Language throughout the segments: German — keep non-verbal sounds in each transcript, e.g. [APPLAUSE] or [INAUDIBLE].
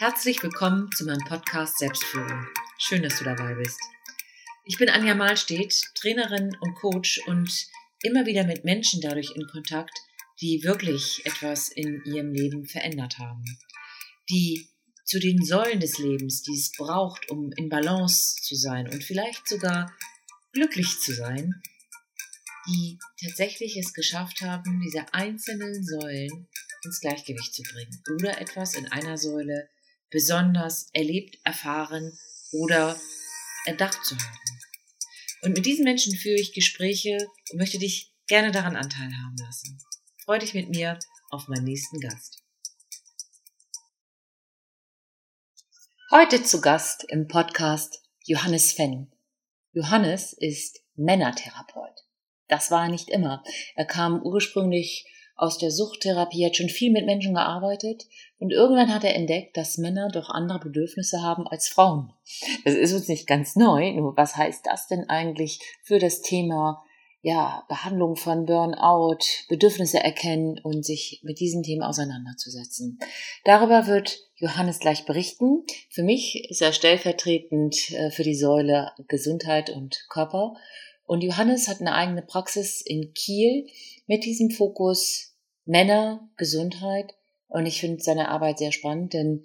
Herzlich willkommen zu meinem Podcast Selbstführung. Schön, dass du dabei bist. Ich bin Anja Mahlstedt, Trainerin und Coach und immer wieder mit Menschen dadurch in Kontakt, die wirklich etwas in ihrem Leben verändert haben. Die zu den Säulen des Lebens, die es braucht, um in Balance zu sein und vielleicht sogar glücklich zu sein, die tatsächlich es geschafft haben, diese einzelnen Säulen ins Gleichgewicht zu bringen oder etwas in einer Säule besonders erlebt, erfahren oder erdacht zu haben. Und mit diesen Menschen führe ich Gespräche und möchte dich gerne daran Anteil haben lassen. Freue dich mit mir auf meinen nächsten Gast. Heute zu Gast im Podcast Johannes Fenn. Johannes ist Männertherapeut. Das war er nicht immer. Er kam ursprünglich aus der Suchttherapie, hat schon viel mit Menschen gearbeitet und irgendwann hat er entdeckt, dass Männer doch andere Bedürfnisse haben als Frauen. Das ist uns nicht ganz neu, nur was heißt das denn eigentlich für das Thema ja, Behandlung von Burnout, Bedürfnisse erkennen und sich mit diesen Themen auseinanderzusetzen. Darüber wird Johannes gleich berichten. Für mich ist er stellvertretend äh, für die Säule Gesundheit und Körper. Und Johannes hat eine eigene Praxis in Kiel mit diesem Fokus Männer, Gesundheit. Und ich finde seine Arbeit sehr spannend, denn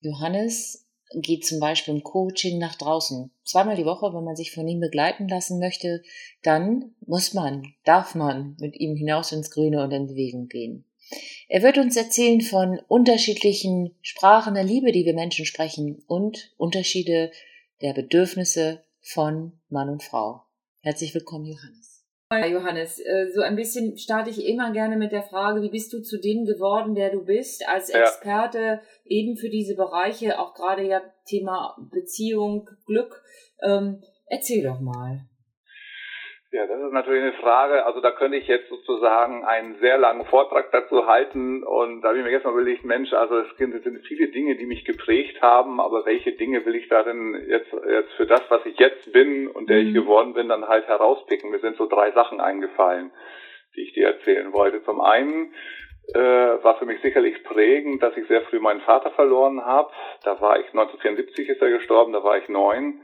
Johannes geht zum Beispiel im Coaching nach draußen. Zweimal die Woche, wenn man sich von ihm begleiten lassen möchte, dann muss man, darf man mit ihm hinaus ins Grüne und in Bewegung gehen. Er wird uns erzählen von unterschiedlichen Sprachen der Liebe, die wir Menschen sprechen und Unterschiede der Bedürfnisse von Mann und Frau. Herzlich willkommen, Johannes. Johannes, äh, so ein bisschen starte ich immer gerne mit der Frage, wie bist du zu dem geworden, der du bist, als Experte ja. eben für diese Bereiche, auch gerade ja Thema Beziehung, Glück. Ähm, erzähl doch mal. Ja, das ist natürlich eine Frage. Also da könnte ich jetzt sozusagen einen sehr langen Vortrag dazu halten. Und da habe ich mir jetzt mal überlegt, Mensch, also es sind viele Dinge, die mich geprägt haben, aber welche Dinge will ich da denn jetzt, jetzt für das, was ich jetzt bin und der ich mhm. geworden bin, dann halt herauspicken? Mir sind so drei Sachen eingefallen, die ich dir erzählen wollte. Zum einen äh, war für mich sicherlich prägend, dass ich sehr früh meinen Vater verloren habe. Da war ich 1974 ist er gestorben, da war ich neun.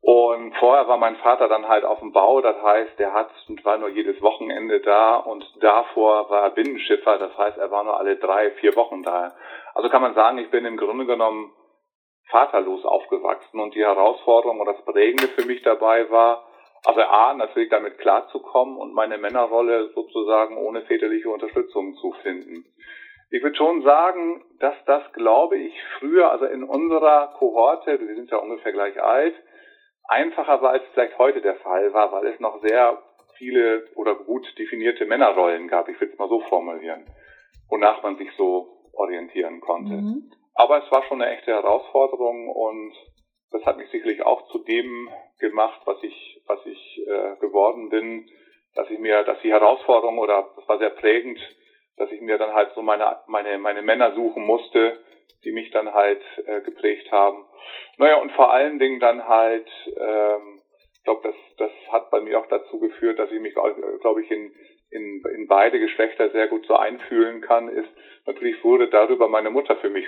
Und vorher war mein Vater dann halt auf dem Bau, das heißt, der hat und war nur jedes Wochenende da und davor war er Binnenschiffer, das heißt, er war nur alle drei, vier Wochen da. Also kann man sagen, ich bin im Grunde genommen vaterlos aufgewachsen und die Herausforderung oder das Prägende für mich dabei war, also A, natürlich damit klarzukommen und meine Männerrolle sozusagen ohne väterliche Unterstützung zu finden. Ich würde schon sagen, dass das, glaube ich, früher, also in unserer Kohorte, wir sind ja ungefähr gleich alt, einfacher war, als vielleicht heute der Fall war, weil es noch sehr viele oder gut definierte Männerrollen gab, ich will es mal so formulieren, wonach man sich so orientieren konnte. Mhm. Aber es war schon eine echte Herausforderung und das hat mich sicherlich auch zu dem gemacht, was ich, was ich äh, geworden bin, dass ich mir, dass die Herausforderung oder das war sehr prägend, dass ich mir dann halt so meine, meine, meine Männer suchen musste, die mich dann halt äh, geprägt haben. Naja, und vor allen Dingen dann halt, ähm, ich glaube, das, das hat bei mir auch dazu geführt, dass ich mich, glaube ich, in, in, in beide Geschlechter sehr gut so einfühlen kann, ist natürlich wurde darüber meine Mutter für mich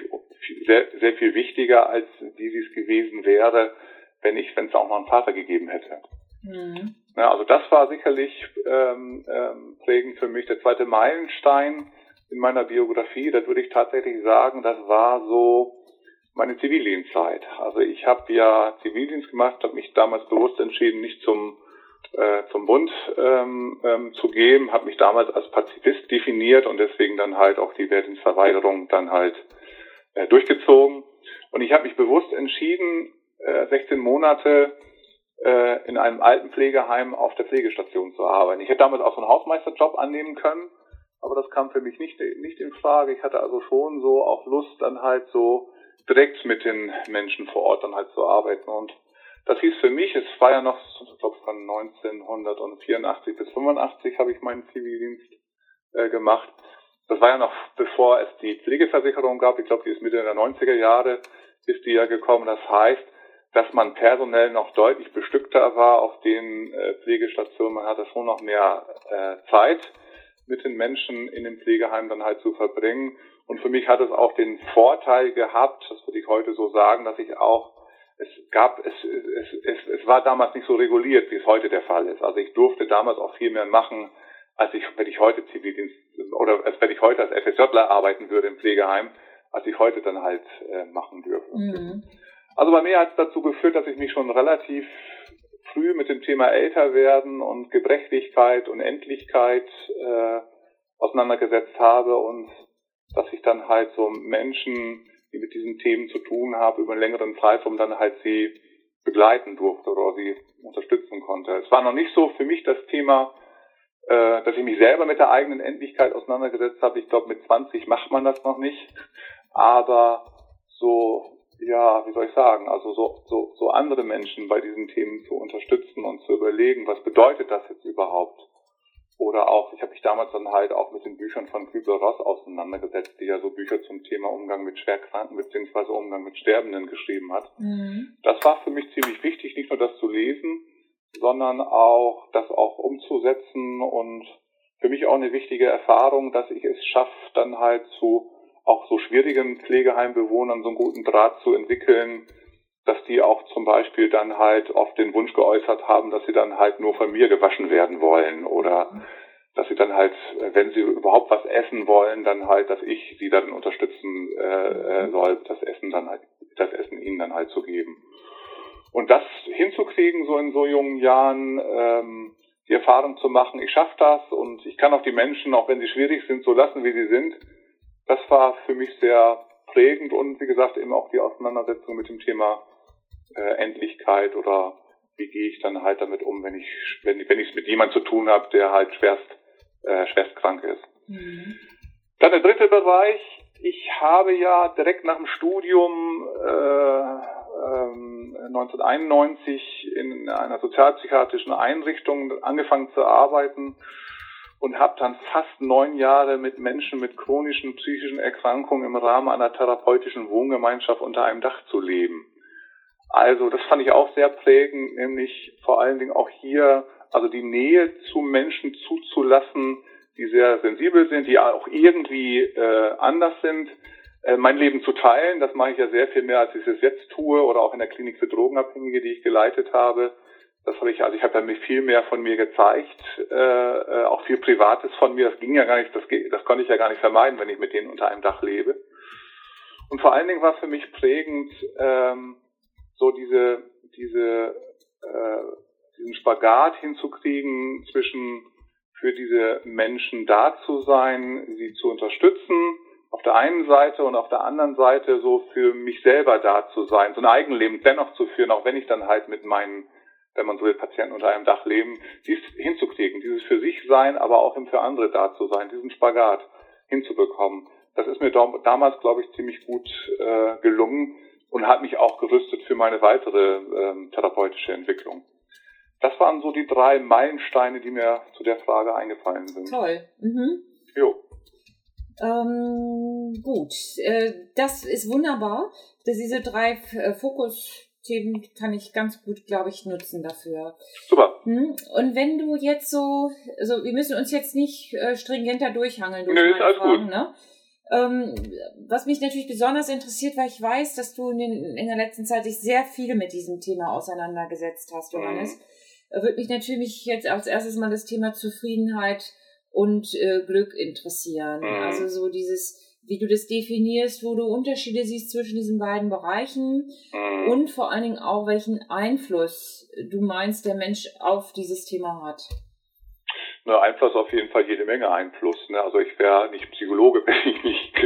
sehr, sehr viel wichtiger, als wie sie es gewesen wäre, wenn ich, wenn es auch noch einen Vater gegeben hätte. Mhm. Ja, also das war sicherlich ähm, ähm, prägend für mich. Der zweite Meilenstein in meiner Biografie, das würde ich tatsächlich sagen, das war so meine Zivildienstzeit. Also ich habe ja Zivildienst gemacht, habe mich damals bewusst entschieden, nicht zum äh, zum Bund ähm, ähm, zu gehen, habe mich damals als Pazifist definiert und deswegen dann halt auch die Wehrdienstverweigerung dann halt äh, durchgezogen. Und ich habe mich bewusst entschieden, äh, 16 Monate äh, in einem Altenpflegeheim auf der Pflegestation zu arbeiten. Ich hätte damals auch so einen Hausmeisterjob annehmen können, aber das kam für mich nicht, nicht in Frage. Ich hatte also schon so auch Lust, dann halt so direkt mit den Menschen vor Ort dann halt zu arbeiten. Und das hieß für mich, es war ja noch, ich glaube von 1984 bis 85 habe ich meinen Zivildienst äh, gemacht. Das war ja noch bevor es die Pflegeversicherung gab. Ich glaube, die ist Mitte der 90er Jahre, ist die ja gekommen. Das heißt, dass man personell noch deutlich bestückter war auf den äh, Pflegestationen. Man hatte schon noch mehr äh, Zeit mit den Menschen in dem Pflegeheim dann halt zu verbringen. Und für mich hat es auch den Vorteil gehabt, das würde ich heute so sagen, dass ich auch es gab, es, es, es, es war damals nicht so reguliert, wie es heute der Fall ist. Also ich durfte damals auch viel mehr machen, als ich, wenn ich heute Zivildienst oder als wenn ich heute als FSJler arbeiten würde im Pflegeheim, als ich heute dann halt äh, machen dürfte. Mhm. Also bei mir hat es dazu geführt, dass ich mich schon relativ früh mit dem Thema Älterwerden und Gebrechlichkeit und Endlichkeit äh, auseinandergesetzt habe und dass ich dann halt so Menschen die mit diesen Themen zu tun haben, über einen längeren Zeitraum dann halt sie begleiten durfte oder sie unterstützen konnte. Es war noch nicht so für mich das Thema, äh, dass ich mich selber mit der eigenen Endlichkeit auseinandergesetzt habe. Ich glaube, mit 20 macht man das noch nicht. Aber so, ja, wie soll ich sagen, also so, so, so andere Menschen bei diesen Themen zu unterstützen und zu überlegen, was bedeutet das jetzt überhaupt? Oder auch, ich habe mich damals dann halt auch mit den Büchern von Kübler-Ross auseinandergesetzt, die ja so Bücher zum Thema Umgang mit Schwerkranken beziehungsweise Umgang mit Sterbenden geschrieben hat. Mhm. Das war für mich ziemlich wichtig, nicht nur das zu lesen, sondern auch das auch umzusetzen und für mich auch eine wichtige Erfahrung, dass ich es schaffe, dann halt zu auch so schwierigen Pflegeheimbewohnern so einen guten Draht zu entwickeln, dass die auch zum Beispiel dann halt oft den Wunsch geäußert haben, dass sie dann halt nur von mir gewaschen werden wollen oder dass sie dann halt, wenn sie überhaupt was essen wollen, dann halt, dass ich sie dann unterstützen äh, äh, soll, das Essen dann halt, das Essen ihnen dann halt zu geben. Und das hinzukriegen, so in so jungen Jahren, ähm, die Erfahrung zu machen, ich schaffe das und ich kann auch die Menschen, auch wenn sie schwierig sind, so lassen, wie sie sind. Das war für mich sehr prägend und wie gesagt eben auch die Auseinandersetzung mit dem Thema äh, Endlichkeit oder wie gehe ich dann halt damit um, wenn ich wenn, wenn ich es mit jemand zu tun habe, der halt schwerst äh, schwerst krank ist. Mhm. Dann der dritte Bereich. Ich habe ja direkt nach dem Studium äh, ähm, 1991 in einer sozialpsychiatrischen Einrichtung angefangen zu arbeiten und habe dann fast neun Jahre mit Menschen mit chronischen psychischen Erkrankungen im Rahmen einer therapeutischen Wohngemeinschaft unter einem Dach zu leben. Also das fand ich auch sehr prägend, nämlich vor allen Dingen auch hier, also die Nähe zu Menschen zuzulassen, die sehr sensibel sind, die auch irgendwie äh, anders sind, äh, mein Leben zu teilen. Das mache ich ja sehr viel mehr, als ich es jetzt tue, oder auch in der Klinik für Drogenabhängige, die ich geleitet habe. Das habe ich, also ich habe mir viel mehr von mir gezeigt, äh, äh, auch viel Privates von mir. Das ging ja gar nicht, das, das konnte ich ja gar nicht vermeiden, wenn ich mit denen unter einem Dach lebe. Und vor allen Dingen war für mich prägend, ähm, so diese, diese, äh, diesen Spagat hinzukriegen zwischen für diese Menschen da zu sein, sie zu unterstützen, auf der einen Seite und auf der anderen Seite so für mich selber da zu sein, so ein Eigenleben dennoch zu führen, auch wenn ich dann halt mit meinen, wenn man so will, Patienten unter einem Dach leben, dies hinzukriegen, dieses für sich sein, aber auch für andere da zu sein, diesen Spagat hinzubekommen. Das ist mir damals, glaube ich, ziemlich gut äh, gelungen und hat mich auch gerüstet für meine weitere ähm, therapeutische Entwicklung. Das waren so die drei Meilensteine, die mir zu der Frage eingefallen sind. Toll. Mhm. Jo. Ähm, gut, äh, das ist wunderbar. Dass diese drei äh, Fokusthemen kann ich ganz gut, glaube ich, nutzen dafür. Super. Hm? Und wenn du jetzt so, also wir müssen uns jetzt nicht äh, stringenter durchhangeln durch Nö, meine alles Fragen, gut. ne? Ähm, was mich natürlich besonders interessiert, weil ich weiß, dass du in, den, in der letzten Zeit dich sehr viel mit diesem Thema auseinandergesetzt hast, Johannes. Mhm. Würde mich natürlich jetzt als erstes mal das Thema Zufriedenheit und äh, Glück interessieren. Mhm. Also so dieses, wie du das definierst, wo du Unterschiede siehst zwischen diesen beiden Bereichen mhm. und vor allen Dingen auch, welchen Einfluss du meinst, der Mensch auf dieses Thema hat. Ne, Einfluss auf jeden Fall jede Menge Einfluss. Ne? Also ich wäre nicht Psychologe, [LAUGHS] wenn ich nicht,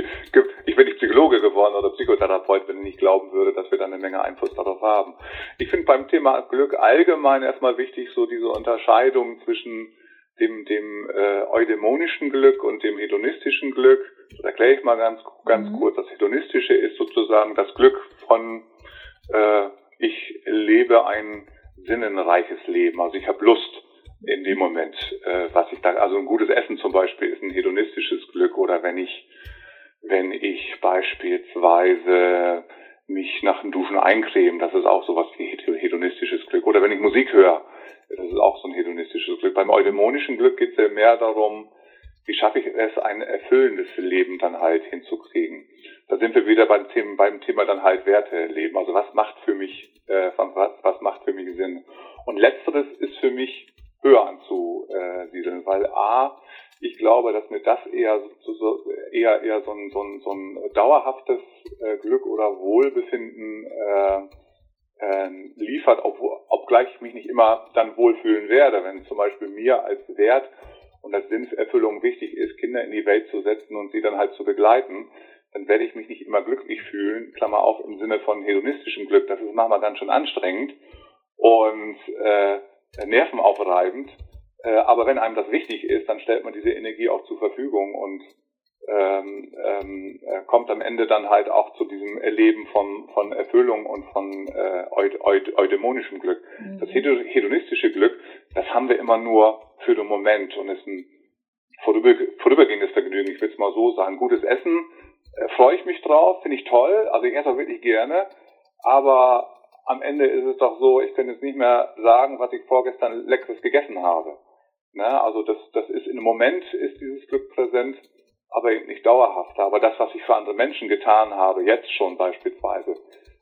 ich bin nicht Psychologe geworden oder Psychotherapeut, wenn ich nicht glauben würde, dass wir dann eine Menge Einfluss darauf haben. Ich finde beim Thema Glück allgemein erstmal wichtig, so diese Unterscheidung zwischen dem, dem äh, eudämonischen Glück und dem hedonistischen Glück. Das erkläre ich mal ganz, ganz mhm. kurz. Das hedonistische ist sozusagen das Glück von äh, ich lebe ein sinnenreiches Leben. Also ich habe Lust in dem Moment, äh, was ich da, also ein gutes Essen zum Beispiel ist ein hedonistisches Glück oder wenn ich, wenn ich beispielsweise mich nach dem Duschen eincreme, das ist auch sowas wie hedonistisches Glück. Oder wenn ich Musik höre, das ist auch so ein hedonistisches Glück. Beim eudämonischen Glück geht es ja mehr darum, wie schaffe ich es, ein erfüllendes Leben dann halt hinzukriegen. Da sind wir wieder beim Thema, beim Thema dann halt Werte leben. Also was macht für mich, äh, was, was macht für mich Sinn? Und letzteres ist für mich höher anzusiedeln, weil A, ich glaube, dass mir das eher so, so eher eher so ein, so ein, so ein dauerhaftes äh, Glück oder Wohlbefinden äh, äh, liefert, ob, obgleich ich mich nicht immer dann wohlfühlen werde, wenn zum Beispiel mir als Wert und als Sinnerfüllung wichtig ist, Kinder in die Welt zu setzen und sie dann halt zu begleiten, dann werde ich mich nicht immer glücklich fühlen, Klammer auf im Sinne von hedonistischem Glück, das ist manchmal ganz schön anstrengend und äh, nervenaufreibend. Äh, aber wenn einem das wichtig ist, dann stellt man diese Energie auch zur Verfügung und ähm, ähm, äh, kommt am Ende dann halt auch zu diesem Erleben von, von Erfüllung und von äh, eud, eud, eudämonischem Glück. Mhm. Das hedonistische Glück, das haben wir immer nur für den Moment und ist ein vorüber, vorübergehendes Vergnügen. Ich will es mal so sagen. Gutes Essen, äh, freue ich mich drauf, finde ich toll, also ich esse auch wirklich gerne, aber am Ende ist es doch so, ich könnte jetzt nicht mehr sagen, was ich vorgestern leckeres gegessen habe. Ne? Also das, das ist im Moment ist dieses Glück präsent, aber eben nicht dauerhaft. Aber das, was ich für andere Menschen getan habe, jetzt schon beispielsweise,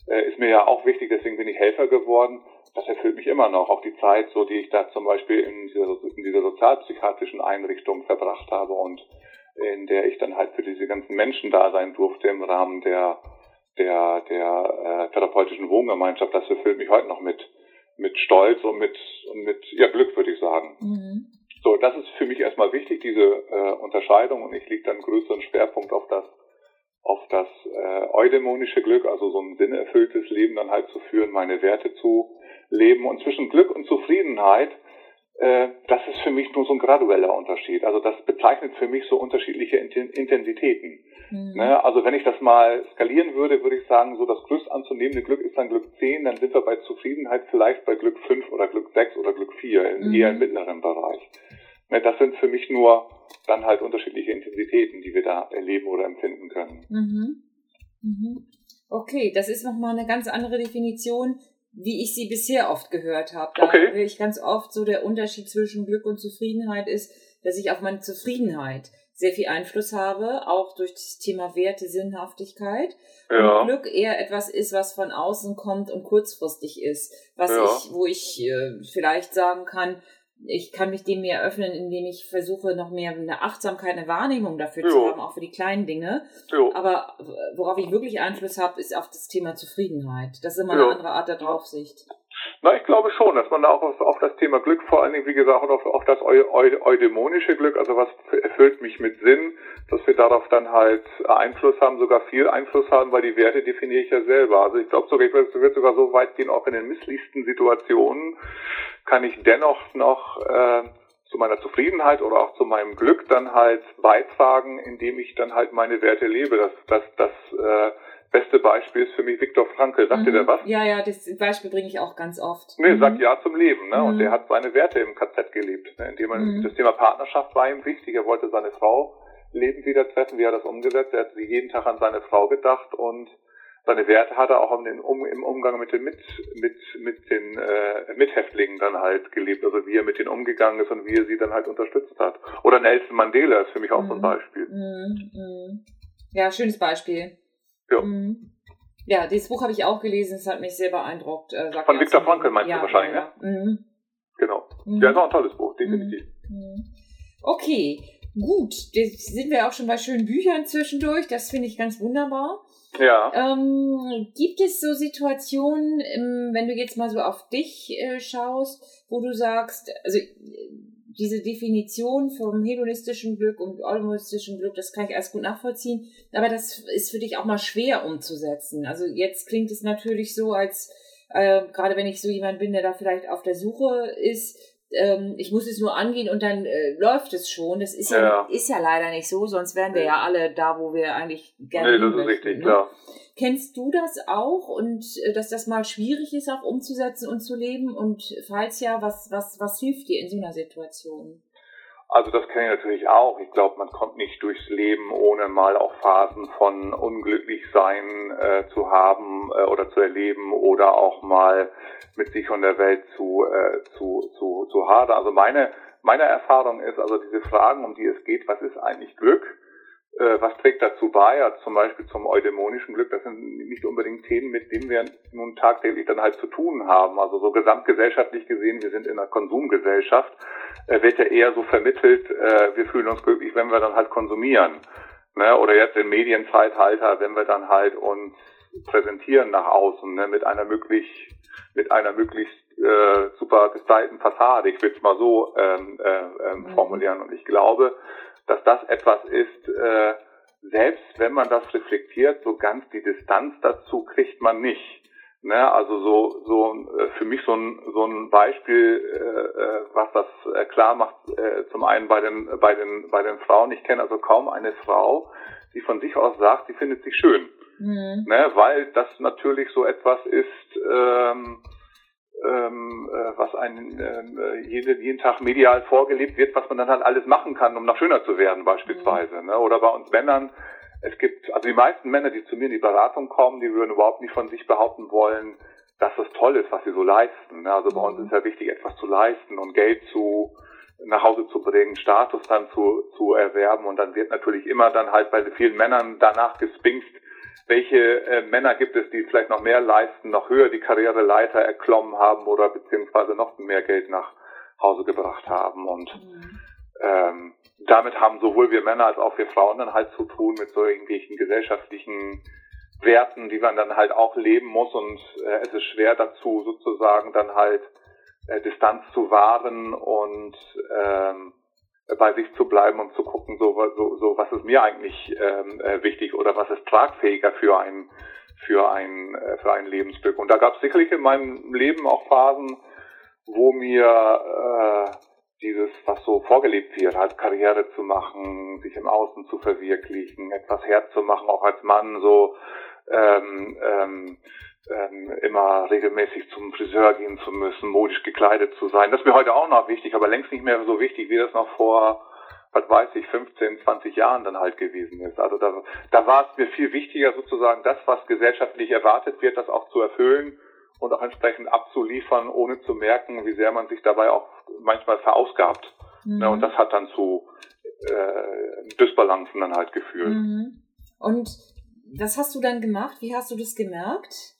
äh, ist mir ja auch wichtig, deswegen bin ich Helfer geworden. Das erfüllt mich immer noch. Auch die Zeit, so die ich da zum Beispiel in dieser, in dieser sozialpsychiatrischen Einrichtung verbracht habe und in der ich dann halt für diese ganzen Menschen da sein durfte im Rahmen der der, der äh, therapeutischen Wohngemeinschaft, das erfüllt mich heute noch mit, mit Stolz und mit, und mit ja, Glück, würde ich sagen. Mhm. So, das ist für mich erstmal wichtig, diese äh, Unterscheidung, und ich lege dann größeren Schwerpunkt auf das, auf das äh, eudämonische Glück, also so ein sinnerfülltes Leben dann halt zu führen, meine Werte zu leben. Und zwischen Glück und Zufriedenheit äh, das ist für mich nur so ein gradueller Unterschied. Also das bezeichnet für mich so unterschiedliche Intensitäten. Mhm. Ne? Also wenn ich das mal skalieren würde, würde ich sagen, so das größt anzunehmende Glück ist dann Glück 10, dann sind wir bei Zufriedenheit vielleicht bei Glück 5 oder Glück 6 oder Glück 4, mhm. eher im mittleren Bereich. Ne? Das sind für mich nur dann halt unterschiedliche Intensitäten, die wir da erleben oder empfinden können. Mhm. Mhm. Okay, das ist nochmal eine ganz andere Definition wie ich sie bisher oft gehört habe. Da okay. höre ich ganz oft so der Unterschied zwischen Glück und Zufriedenheit ist, dass ich auf meine Zufriedenheit sehr viel Einfluss habe, auch durch das Thema Werte, Sinnhaftigkeit. Ja. Und Glück eher etwas ist, was von außen kommt und kurzfristig ist, was ja. ich, wo ich äh, vielleicht sagen kann, ich kann mich dem mehr öffnen, indem ich versuche, noch mehr eine Achtsamkeit, eine Wahrnehmung dafür jo. zu haben, auch für die kleinen Dinge. Jo. Aber worauf ich wirklich Einfluss habe, ist auf das Thema Zufriedenheit. Das ist immer eine jo. andere Art der Draufsicht. Na, ich glaube schon, dass man da auch auf, auf das Thema Glück, vor allen Dingen, wie gesagt, auf, auf das eu, eu, eudämonische Glück, also was erfüllt mich mit Sinn, dass wir darauf dann halt Einfluss haben, sogar viel Einfluss haben, weil die Werte definiere ich ja selber. Also ich glaube sogar, ich würde sogar so weit gehen, auch in den misslichsten Situationen kann ich dennoch noch äh, zu meiner Zufriedenheit oder auch zu meinem Glück dann halt beitragen, indem ich dann halt meine Werte lebe. Das, das, das äh, beste Beispiel ist für mich Viktor Frankl. Sagt mhm. ihr der was? Ja, ja, das Beispiel bringe ich auch ganz oft. Nee, mhm. sagt Ja zum Leben. Ne? Mhm. Und der hat seine Werte im KZ gelebt. Ne? Indem man, mhm. Das Thema Partnerschaft war ihm wichtig. Er wollte seine Frau Leben wieder treffen. Wie hat er das umgesetzt? Er hat jeden Tag an seine Frau gedacht und seine Werte hat er auch im, im Umgang mit den, mit, mit, mit den äh, Mithäftlingen dann halt gelebt. Also wie er mit denen umgegangen ist und wie er sie dann halt unterstützt hat. Oder Nelson Mandela ist für mich auch so ein mhm. Beispiel. Mhm. Ja, schönes Beispiel. Ja. Mhm. Ja, dieses Buch habe ich auch gelesen, es hat mich sehr beeindruckt. Äh, Von Viktor Frankl meinst ja, du wahrscheinlich, ja, ja. ne? Mhm. Genau. Mhm. Ja, ist auch ein tolles Buch, definitiv. Mhm. Okay, gut. Jetzt sind wir auch schon bei schönen Büchern zwischendurch. Das finde ich ganz wunderbar. Ja. Ähm, gibt es so Situationen, wenn du jetzt mal so auf dich äh, schaust, wo du sagst, also diese Definition vom hedonistischen Glück und almonistischen Glück, das kann ich erst gut nachvollziehen, aber das ist für dich auch mal schwer umzusetzen. Also jetzt klingt es natürlich so, als äh, gerade wenn ich so jemand bin, der da vielleicht auf der Suche ist, ähm, ich muss es nur angehen und dann äh, läuft es schon. Das ist ja, ja, ist ja leider nicht so, sonst wären wir ja alle da, wo wir eigentlich gerne nee, das ist richtig, ne? klar. Kennst du das auch und äh, dass das mal schwierig ist, auch umzusetzen und zu leben? Und falls ja, was, was, was hilft dir in so einer Situation? Also das kenne ich natürlich auch. Ich glaube, man kommt nicht durchs Leben, ohne mal auch Phasen von Unglücklichsein äh, zu haben äh, oder zu erleben oder auch mal mit sich und der Welt zu, äh, zu, zu, zu hadern. Also meine, meine Erfahrung ist also diese Fragen, um die es geht, was ist eigentlich Glück? Äh, was trägt dazu bei, ja, zum Beispiel zum eudämonischen Glück, das sind nicht unbedingt Themen, mit denen wir nun tagtäglich dann halt zu tun haben. Also so gesamtgesellschaftlich gesehen, wir sind in einer Konsumgesellschaft, äh, wird ja eher so vermittelt, äh, wir fühlen uns glücklich, wenn wir dann halt konsumieren. Ne? Oder jetzt im Medienzeitalter, wenn wir dann halt uns präsentieren nach außen, ne? mit einer möglich, mit einer möglichst äh, super gestylten Fassade, ich will es mal so ähm, äh, ähm, mhm. formulieren. Und ich glaube, dass das etwas ist, äh, selbst wenn man das reflektiert, so ganz die Distanz dazu kriegt man nicht. Ne, also so, so äh, für mich so ein, so ein Beispiel, äh, äh, was das äh, klar macht, äh, zum einen bei den, bei, den, bei den Frauen, ich kenne also kaum eine Frau, die von sich aus sagt, sie findet sich schön. Mhm. Ne, weil das natürlich so etwas ist, ähm, ähm, äh, was einen äh, jeden, jeden Tag medial vorgelebt wird, was man dann halt alles machen kann, um noch schöner zu werden beispielsweise. Mhm. Ne? Oder bei uns Männern, es gibt, also die meisten Männer, die zu mir in die Beratung kommen, die würden überhaupt nicht von sich behaupten wollen, dass es toll ist, was sie so leisten. Ne? Also bei uns mhm. ist ja wichtig, etwas zu leisten und Geld zu nach Hause zu bringen, Status dann zu, zu erwerben und dann wird natürlich immer dann halt bei vielen Männern danach gespinkt, welche äh, Männer gibt es, die vielleicht noch mehr leisten, noch höher die Karriereleiter erklommen haben oder beziehungsweise noch mehr Geld nach Hause gebracht haben. Und mhm. ähm, damit haben sowohl wir Männer als auch wir Frauen dann halt zu tun mit so irgendwelchen gesellschaftlichen Werten, die man dann halt auch leben muss. Und äh, es ist schwer dazu sozusagen dann halt äh, Distanz zu wahren und ähm, bei sich zu bleiben und zu gucken, so, so, so was ist mir eigentlich ähm, äh, wichtig oder was ist tragfähiger für ein für ein äh, für ein Lebensglück. Und da gab es sicherlich in meinem Leben auch Phasen, wo mir äh, dieses, was so vorgelebt wird, halt Karriere zu machen, sich im Außen zu verwirklichen, etwas herzumachen, auch als Mann so ähm, ähm, ähm, immer regelmäßig zum Friseur gehen zu müssen, modisch gekleidet zu sein. Das ist mir heute auch noch wichtig, aber längst nicht mehr so wichtig, wie das noch vor, was weiß ich, 15, 20 Jahren dann halt gewesen ist. Also da, da war es mir viel wichtiger, sozusagen das, was gesellschaftlich erwartet wird, das auch zu erfüllen und auch entsprechend abzuliefern, ohne zu merken, wie sehr man sich dabei auch manchmal verausgabt. Mhm. Ja, und das hat dann zu äh, Dysbalancen dann halt geführt. Mhm. Und was hast du dann gemacht? Wie hast du das gemerkt?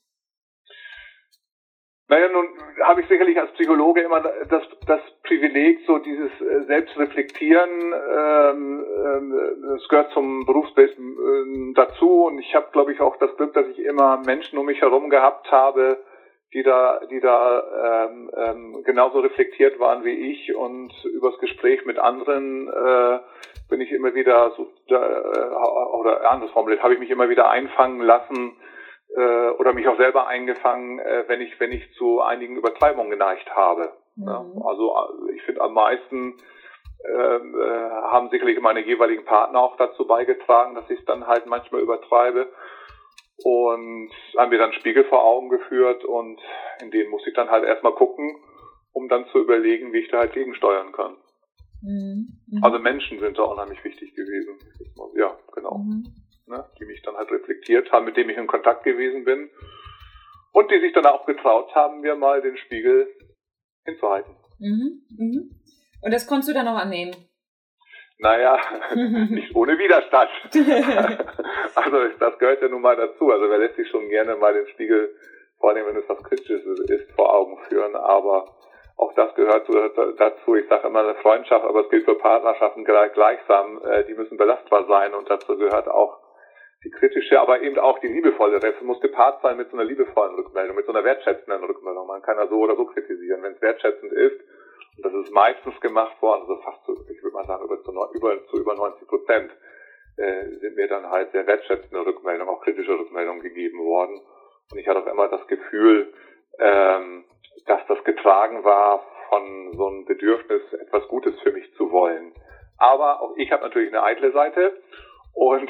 Naja, nun habe ich sicherlich als Psychologe immer das, das Privileg, so dieses äh, Selbstreflektieren, ähm, ähm, das gehört zum Berufsbild äh, dazu. Und ich habe, glaube ich, auch das Glück, dass ich immer Menschen um mich herum gehabt habe, die da, die da ähm, ähm, genauso reflektiert waren wie ich. Und übers Gespräch mit anderen äh, bin ich immer wieder so da, äh, oder anders formuliert, habe ich mich immer wieder einfangen lassen, äh, oder mich auch selber eingefangen, äh, wenn ich wenn ich zu einigen Übertreibungen geneigt habe. Mhm. Ja, also äh, ich finde am meisten ähm, äh, haben sicherlich meine jeweiligen Partner auch dazu beigetragen, dass ich es dann halt manchmal übertreibe und haben mir dann Spiegel vor Augen geführt und in denen muss ich dann halt erstmal gucken, um dann zu überlegen, wie ich da halt gegensteuern kann. Mhm. mhm. Also Menschen sind da unheimlich wichtig gewesen. Ja, genau. Mhm ne, die mich dann halt reflektiert haben, mit denen ich in Kontakt gewesen bin und die sich dann auch getraut haben, mir mal den Spiegel hinzuhalten. Mhm, mhm. Und das konntest du dann auch annehmen? Naja, [LAUGHS] nicht ohne Widerstand. [LAUGHS] also das gehört ja nun mal dazu. Also wer lässt sich schon gerne mal den Spiegel, vor allem wenn es was Kritisches ist, vor Augen führen. Aber auch das gehört dazu. Ich sage immer eine Freundschaft, aber es gilt für Partnerschaften gleichsam. Äh, die müssen belastbar sein und dazu gehört auch die kritische, aber eben auch die liebevolle. Das muss gepaart sein mit so einer liebevollen Rückmeldung, mit so einer wertschätzenden Rückmeldung. Man kann ja so oder so kritisieren. Wenn es wertschätzend ist, und das ist meistens gemacht worden, also fast zu, ich würde mal sagen, über zu, über, zu über 90 Prozent, äh, sind mir dann halt sehr wertschätzende Rückmeldungen, auch kritische Rückmeldungen gegeben worden. Und ich hatte auch immer das Gefühl, ähm, dass das getragen war von so einem Bedürfnis, etwas Gutes für mich zu wollen. Aber auch ich habe natürlich eine eitle Seite und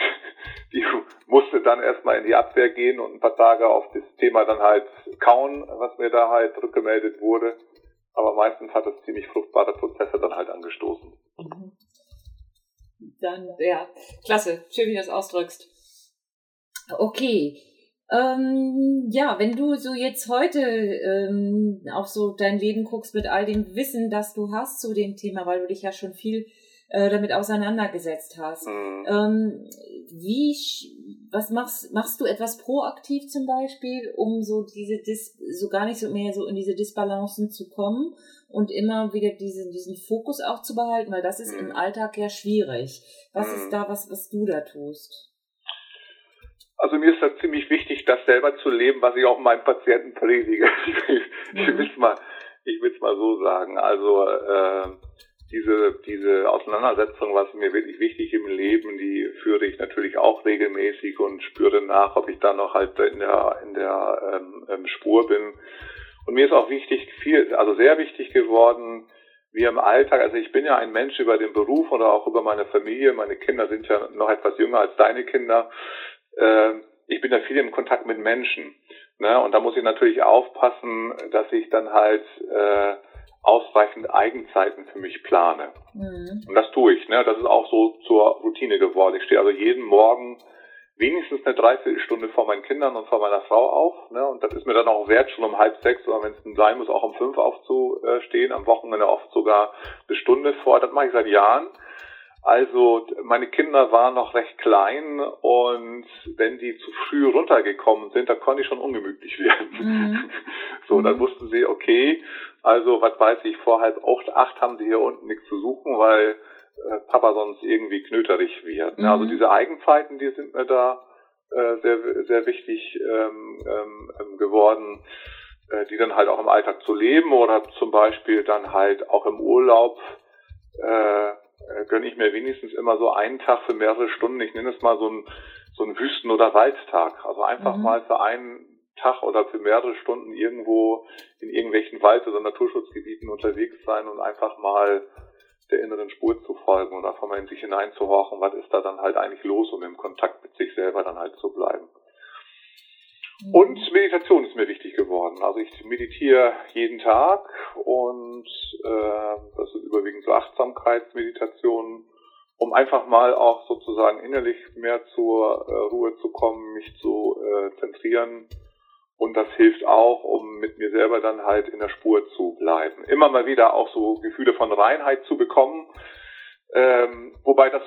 die musste dann erstmal in die Abwehr gehen und ein paar Tage auf das Thema dann halt kauen, was mir da halt rückgemeldet wurde. Aber meistens hat es ziemlich fruchtbare Prozesse dann halt angestoßen. Mhm. Dann, ja, klasse. Schön, wie du das ausdrückst. Okay. Ähm, ja, wenn du so jetzt heute ähm, auch so dein Leben guckst mit all dem Wissen, das du hast zu dem Thema, weil du dich ja schon viel äh, damit auseinandergesetzt hast. Mhm. Ähm, wie, was machst, machst du etwas proaktiv zum Beispiel, um so diese, Dis, so gar nicht so mehr so in diese Disbalancen zu kommen und immer wieder diesen, diesen Fokus auch zu behalten, weil das ist mhm. im Alltag ja schwierig. Was mhm. ist da was, was du da tust? Also mir ist das ziemlich wichtig, das selber zu leben, was ich auch meinen Patienten predige. ich will es mal, ich will's mal so sagen. Also äh, diese, diese Auseinandersetzung, was mir wirklich wichtig im Leben, die führe ich natürlich auch regelmäßig und spüre nach, ob ich da noch halt in der, in der ähm, ähm, Spur bin. Und mir ist auch wichtig, viel, also sehr wichtig geworden, wie im Alltag, also ich bin ja ein Mensch über den Beruf oder auch über meine Familie, meine Kinder sind ja noch etwas jünger als deine Kinder. Äh, ich bin ja viel im Kontakt mit Menschen. Ne? Und da muss ich natürlich aufpassen, dass ich dann halt äh, ausreichend Eigenzeiten für mich plane. Mhm. Und das tue ich. Ne? Das ist auch so zur Routine geworden. Ich stehe also jeden Morgen wenigstens eine Dreiviertelstunde vor meinen Kindern und vor meiner Frau auf. Ne? Und das ist mir dann auch wert, schon um halb sechs oder wenn es sein muss, auch um fünf aufzustehen. Am Wochenende oft sogar eine Stunde vor. Das mache ich seit Jahren. Also meine Kinder waren noch recht klein und wenn die zu früh runtergekommen sind, dann konnte ich schon ungemütlich [LAUGHS] werden. Mhm. So, dann mhm. wussten sie, okay, also was weiß ich, vor halb acht, acht haben sie hier unten nichts zu suchen, weil äh, Papa sonst irgendwie knöterig wird. Mhm. Also diese Eigenzeiten, die sind mir da äh, sehr, sehr wichtig ähm, ähm, geworden, äh, die dann halt auch im Alltag zu leben oder zum Beispiel dann halt auch im Urlaub äh, äh, gönne ich mir wenigstens immer so einen Tag für mehrere Stunden. Ich nenne es mal so ein, so ein Wüsten- oder Waldtag. Also einfach mhm. mal für einen Tag oder für mehrere Stunden irgendwo in irgendwelchen Wald- oder Naturschutzgebieten unterwegs sein und einfach mal der inneren Spur zu folgen und einfach mal in sich hineinzuhorchen, was ist da dann halt eigentlich los, um im Kontakt mit sich selber dann halt zu bleiben. Mhm. Und Meditation ist mir wichtig geworden. Also ich meditiere jeden Tag und äh, das ist überwiegend so Achtsamkeitsmeditation, um einfach mal auch sozusagen innerlich mehr zur äh, Ruhe zu kommen, mich zu äh, zentrieren. Und das hilft auch, um mit mir selber dann halt in der Spur zu bleiben. Immer mal wieder auch so Gefühle von Reinheit zu bekommen. Ähm, wobei das,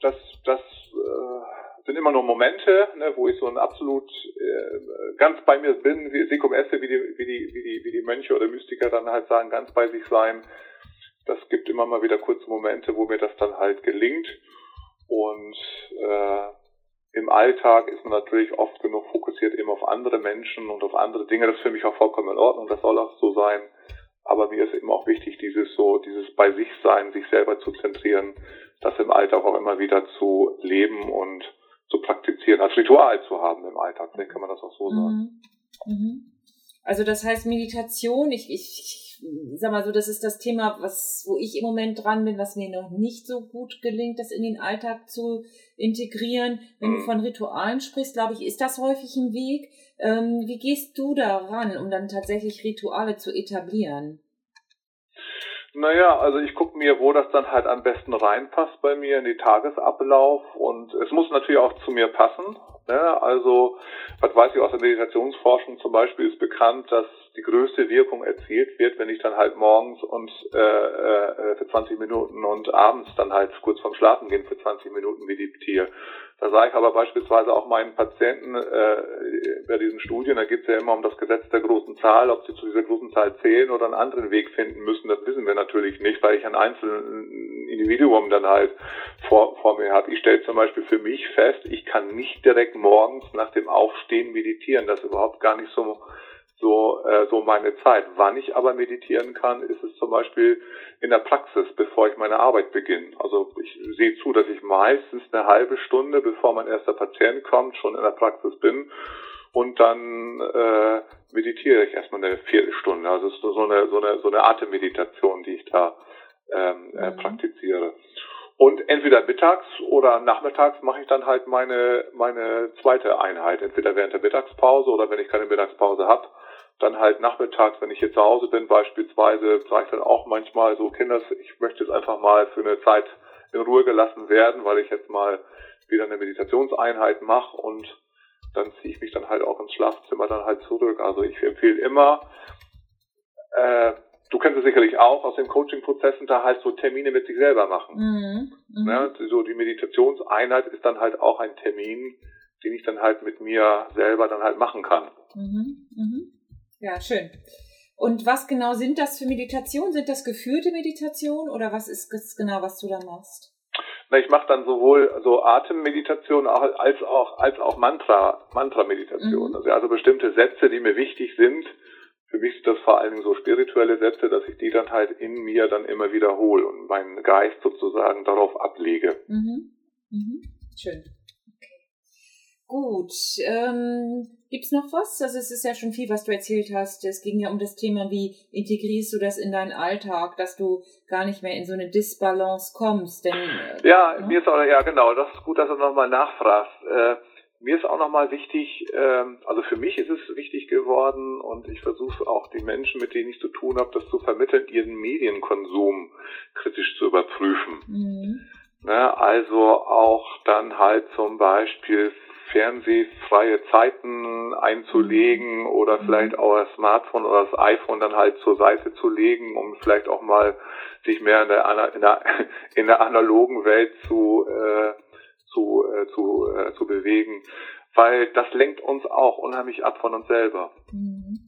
das, das äh, sind immer nur Momente, ne, wo ich so ein absolut äh, ganz bei mir bin, wie Sekum Esse, wie die, wie die, wie die, wie die Mönche oder Mystiker dann halt sagen, ganz bei sich sein. Das gibt immer mal wieder kurze Momente, wo mir das dann halt gelingt. Und äh, im Alltag ist man natürlich oft genug fokussiert eben auf andere Menschen und auf andere Dinge. Das ist für mich auch vollkommen in Ordnung, das soll auch so sein. Aber mir ist eben auch wichtig, dieses so, dieses bei sich sein, sich selber zu zentrieren, das im Alltag auch immer wieder zu leben und zu praktizieren, als Ritual zu haben im Alltag. Kann man das auch so sagen. Mhm. Mhm. Also das heißt Meditation, ich, ich, ich sag mal so, das ist das Thema, was, wo ich im Moment dran bin, was mir noch nicht so gut gelingt, das in den Alltag zu integrieren. Wenn mhm. du von Ritualen sprichst, glaube ich, ist das häufig ein Weg. Ähm, wie gehst du daran, um dann tatsächlich Rituale zu etablieren? Naja, also ich gucke mir, wo das dann halt am besten reinpasst bei mir in die Tagesablauf und es muss natürlich auch zu mir passen. Ne? Also, was weiß ich aus der Meditationsforschung zum Beispiel ist bekannt, dass die größte Wirkung erzielt wird, wenn ich dann halt morgens und äh, äh, für 20 Minuten und abends dann halt kurz vorm Schlafen gehen für 20 Minuten meditiere. Da sage ich aber beispielsweise auch meinen Patienten äh, bei diesen Studien, da geht es ja immer um das Gesetz der großen Zahl, ob sie zu dieser großen Zahl zählen oder einen anderen Weg finden müssen, das wissen wir natürlich nicht, weil ich ein einzelnes Individuum dann halt vor, vor mir habe. Ich stelle zum Beispiel für mich fest, ich kann nicht direkt morgens nach dem Aufstehen meditieren. Das ist überhaupt gar nicht so so, äh, so meine Zeit. Wann ich aber meditieren kann, ist es zum Beispiel in der Praxis, bevor ich meine Arbeit beginne. Also ich sehe zu, dass ich meistens eine halbe Stunde, bevor mein erster Patient kommt, schon in der Praxis bin und dann äh, meditiere ich erstmal eine Viertelstunde. Also es ist so eine, so eine, so eine Atemmeditation, die ich da ähm, äh, mhm. praktiziere. Und entweder mittags oder nachmittags mache ich dann halt meine, meine zweite Einheit. Entweder während der Mittagspause oder wenn ich keine Mittagspause habe, dann halt nachmittags, wenn ich hier zu Hause bin beispielsweise, sage ich dann auch manchmal so, Kinders, ich möchte jetzt einfach mal für eine Zeit in Ruhe gelassen werden, weil ich jetzt mal wieder eine Meditationseinheit mache und dann ziehe ich mich dann halt auch ins Schlafzimmer dann halt zurück. Also ich empfehle immer, äh, du kennst es sicherlich auch aus den Coaching-Prozessen, da halt so Termine mit sich selber machen. Mhm. Mhm. Ja, so die Meditationseinheit ist dann halt auch ein Termin, den ich dann halt mit mir selber dann halt machen kann. Mhm. Ja, schön. Und was genau sind das für Meditationen? Sind das geführte Meditationen oder was ist das genau, was du da machst? Na, ich mache dann sowohl so Atemmeditation als auch als auch Mantra Mantra Meditation. Mhm. Also, also bestimmte Sätze, die mir wichtig sind. Für mich sind das vor allen Dingen so spirituelle Sätze, dass ich die dann halt in mir dann immer wiederhole und meinen Geist sozusagen darauf ablege. Mhm. Mhm. Schön. Gut. Ähm, Gibt es noch was? Also es ist ja schon viel, was du erzählt hast. Es ging ja um das Thema, wie integrierst du das in deinen Alltag, dass du gar nicht mehr in so eine Disbalance kommst. Denn, äh, ja, ne? mir ist auch, ja genau, das ist gut, dass du nochmal nachfragst. Äh, mir ist auch nochmal wichtig, äh, also für mich ist es wichtig geworden und ich versuche auch die Menschen, mit denen ich zu tun habe, das zu vermitteln, ihren Medienkonsum kritisch zu überprüfen. Mhm. Ne, also auch dann halt zum Beispiel fernsehfreie Zeiten einzulegen oder mhm. vielleicht auch das Smartphone oder das iPhone dann halt zur Seite zu legen, um vielleicht auch mal sich mehr in der, in der, [LAUGHS] in der analogen Welt zu, äh, zu, äh, zu, äh, zu bewegen. Weil das lenkt uns auch unheimlich ab von uns selber. Mhm.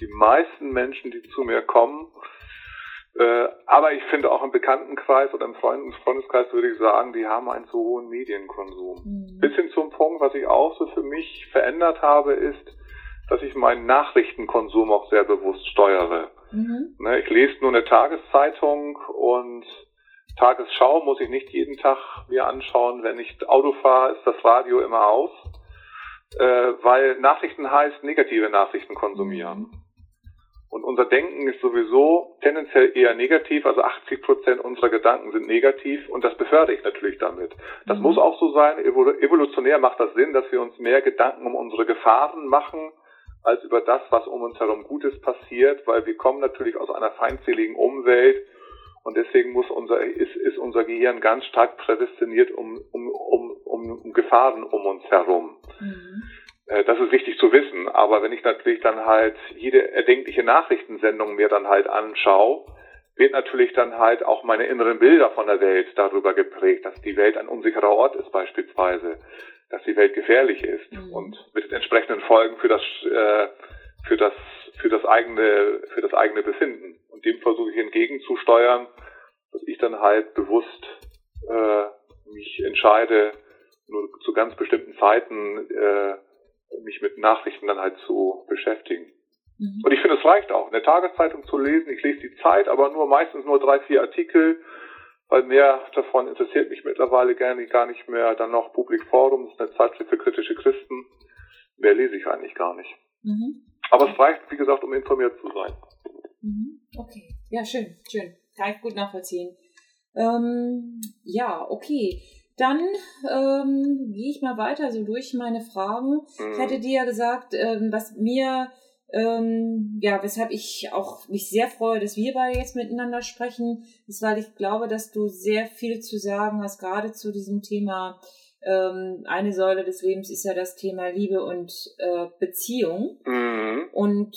Die meisten Menschen, die zu mir kommen, äh, aber ich finde auch im Bekanntenkreis oder im Freundeskreis würde ich sagen, die haben einen zu hohen Medienkonsum. Mhm. Bis hin zum Punkt, was ich auch so für mich verändert habe, ist, dass ich meinen Nachrichtenkonsum auch sehr bewusst steuere. Mhm. Ne, ich lese nur eine Tageszeitung und Tagesschau muss ich nicht jeden Tag mir anschauen. Wenn ich Auto fahre, ist das Radio immer aus, äh, weil Nachrichten heißt negative Nachrichten konsumieren. Und unser Denken ist sowieso tendenziell eher negativ, also 80 Prozent unserer Gedanken sind negativ und das befördere ich natürlich damit. Das mhm. muss auch so sein. Evolutionär macht das Sinn, dass wir uns mehr Gedanken um unsere Gefahren machen, als über das, was um uns herum Gutes passiert, weil wir kommen natürlich aus einer feindseligen Umwelt und deswegen muss unser, ist, ist unser Gehirn ganz stark prädestiniert um, um, um, um Gefahren um uns herum. Mhm. Äh, das ist wichtig zu wissen. Aber wenn ich natürlich dann halt jede erdenkliche Nachrichtensendung mir dann halt anschaue, wird natürlich dann halt auch meine inneren Bilder von der Welt darüber geprägt, dass die Welt ein unsicherer Ort ist beispielsweise, dass die Welt gefährlich ist mhm. und mit entsprechenden Folgen für das äh, für das für das eigene für das eigene Befinden. Und dem versuche ich entgegenzusteuern, dass ich dann halt bewusst äh, mich entscheide, nur zu ganz bestimmten Zeiten äh, mich mit Nachrichten dann halt zu beschäftigen. Mhm. Und ich finde, es reicht auch, eine Tageszeitung zu lesen. Ich lese die Zeit, aber nur meistens nur drei, vier Artikel, weil mehr davon interessiert mich mittlerweile gerne gar nicht mehr. Dann noch Public Forum, das ist eine Zeitschrift für kritische Christen. Mehr lese ich eigentlich gar nicht. Mhm. Aber es reicht, wie gesagt, um informiert zu sein. Mhm. Okay, ja, schön, schön. Kann ich gut nachvollziehen. Ähm, ja, okay. Dann ähm, gehe ich mal weiter so durch meine Fragen. Mhm. Ich hätte dir ja gesagt, ähm, was mir, ähm, ja, weshalb ich auch mich sehr freue, dass wir beide jetzt miteinander sprechen, ist, weil ich glaube, dass du sehr viel zu sagen hast, gerade zu diesem Thema. Ähm, eine Säule des Lebens ist ja das Thema Liebe und äh, Beziehung. Mhm. Und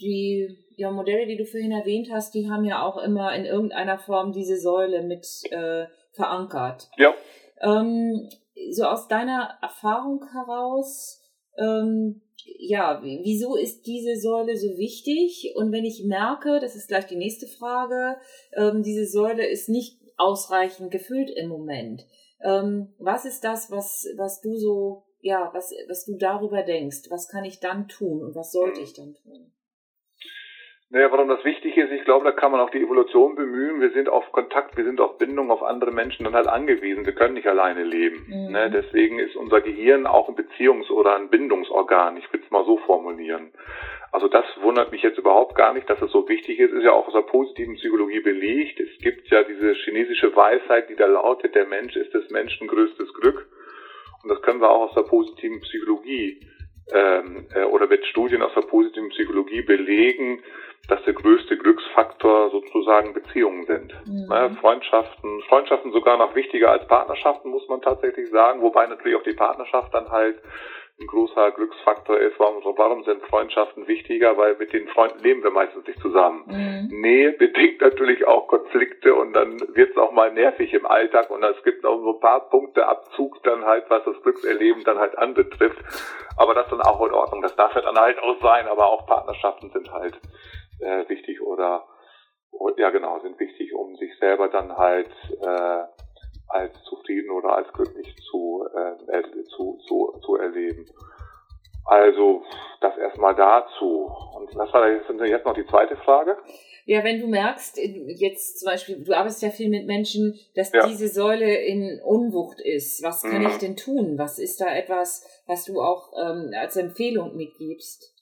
die ja, Modelle, die du vorhin erwähnt hast, die haben ja auch immer in irgendeiner Form diese Säule mit äh, verankert. Ja. Ähm, so aus deiner Erfahrung heraus, ähm, ja, wieso ist diese Säule so wichtig? Und wenn ich merke, das ist gleich die nächste Frage, ähm, diese Säule ist nicht ausreichend gefüllt im Moment. Ähm, was ist das, was, was du so, ja, was, was du darüber denkst? Was kann ich dann tun und was sollte hm. ich dann tun? Naja, warum das wichtig ist, ich glaube, da kann man auch die Evolution bemühen. Wir sind auf Kontakt, wir sind auf Bindung auf andere Menschen dann halt angewiesen. Wir können nicht alleine leben. Mhm. Ne? Deswegen ist unser Gehirn auch ein Beziehungs- oder ein Bindungsorgan. Ich will es mal so formulieren. Also das wundert mich jetzt überhaupt gar nicht, dass es so wichtig ist. Ist ja auch aus der positiven Psychologie belegt. Es gibt ja diese chinesische Weisheit, die da lautet, der Mensch ist des Menschen größtes Glück. Und das können wir auch aus der positiven Psychologie ähm, äh, oder mit Studien aus der positiven Psychologie belegen, dass der größte Glücksfaktor sozusagen Beziehungen sind. Mhm. Ne, Freundschaften, Freundschaften sogar noch wichtiger als Partnerschaften, muss man tatsächlich sagen, wobei natürlich auch die Partnerschaft dann halt ein großer Glücksfaktor ist. Warum, warum sind Freundschaften wichtiger? Weil mit den Freunden leben wir meistens nicht zusammen. Mhm. Nähe bedingt natürlich auch Konflikte und dann wird es auch mal nervig im Alltag und es gibt auch so ein paar Punkte Abzug dann halt, was das Glückserleben dann halt anbetrifft. Aber das dann auch in Ordnung. Das darf ja dann halt auch sein, aber auch Partnerschaften sind halt äh, wichtig oder ja genau, sind wichtig, um sich selber dann halt äh, als zufrieden oder als glücklich zu, äh, zu, zu, zu erleben. Also das erstmal dazu. Und was war jetzt, jetzt noch die zweite Frage? Ja, wenn du merkst, jetzt zum Beispiel, du arbeitest ja viel mit Menschen, dass ja. diese Säule in Unwucht ist. Was kann mhm. ich denn tun? Was ist da etwas, was du auch ähm, als Empfehlung mitgibst?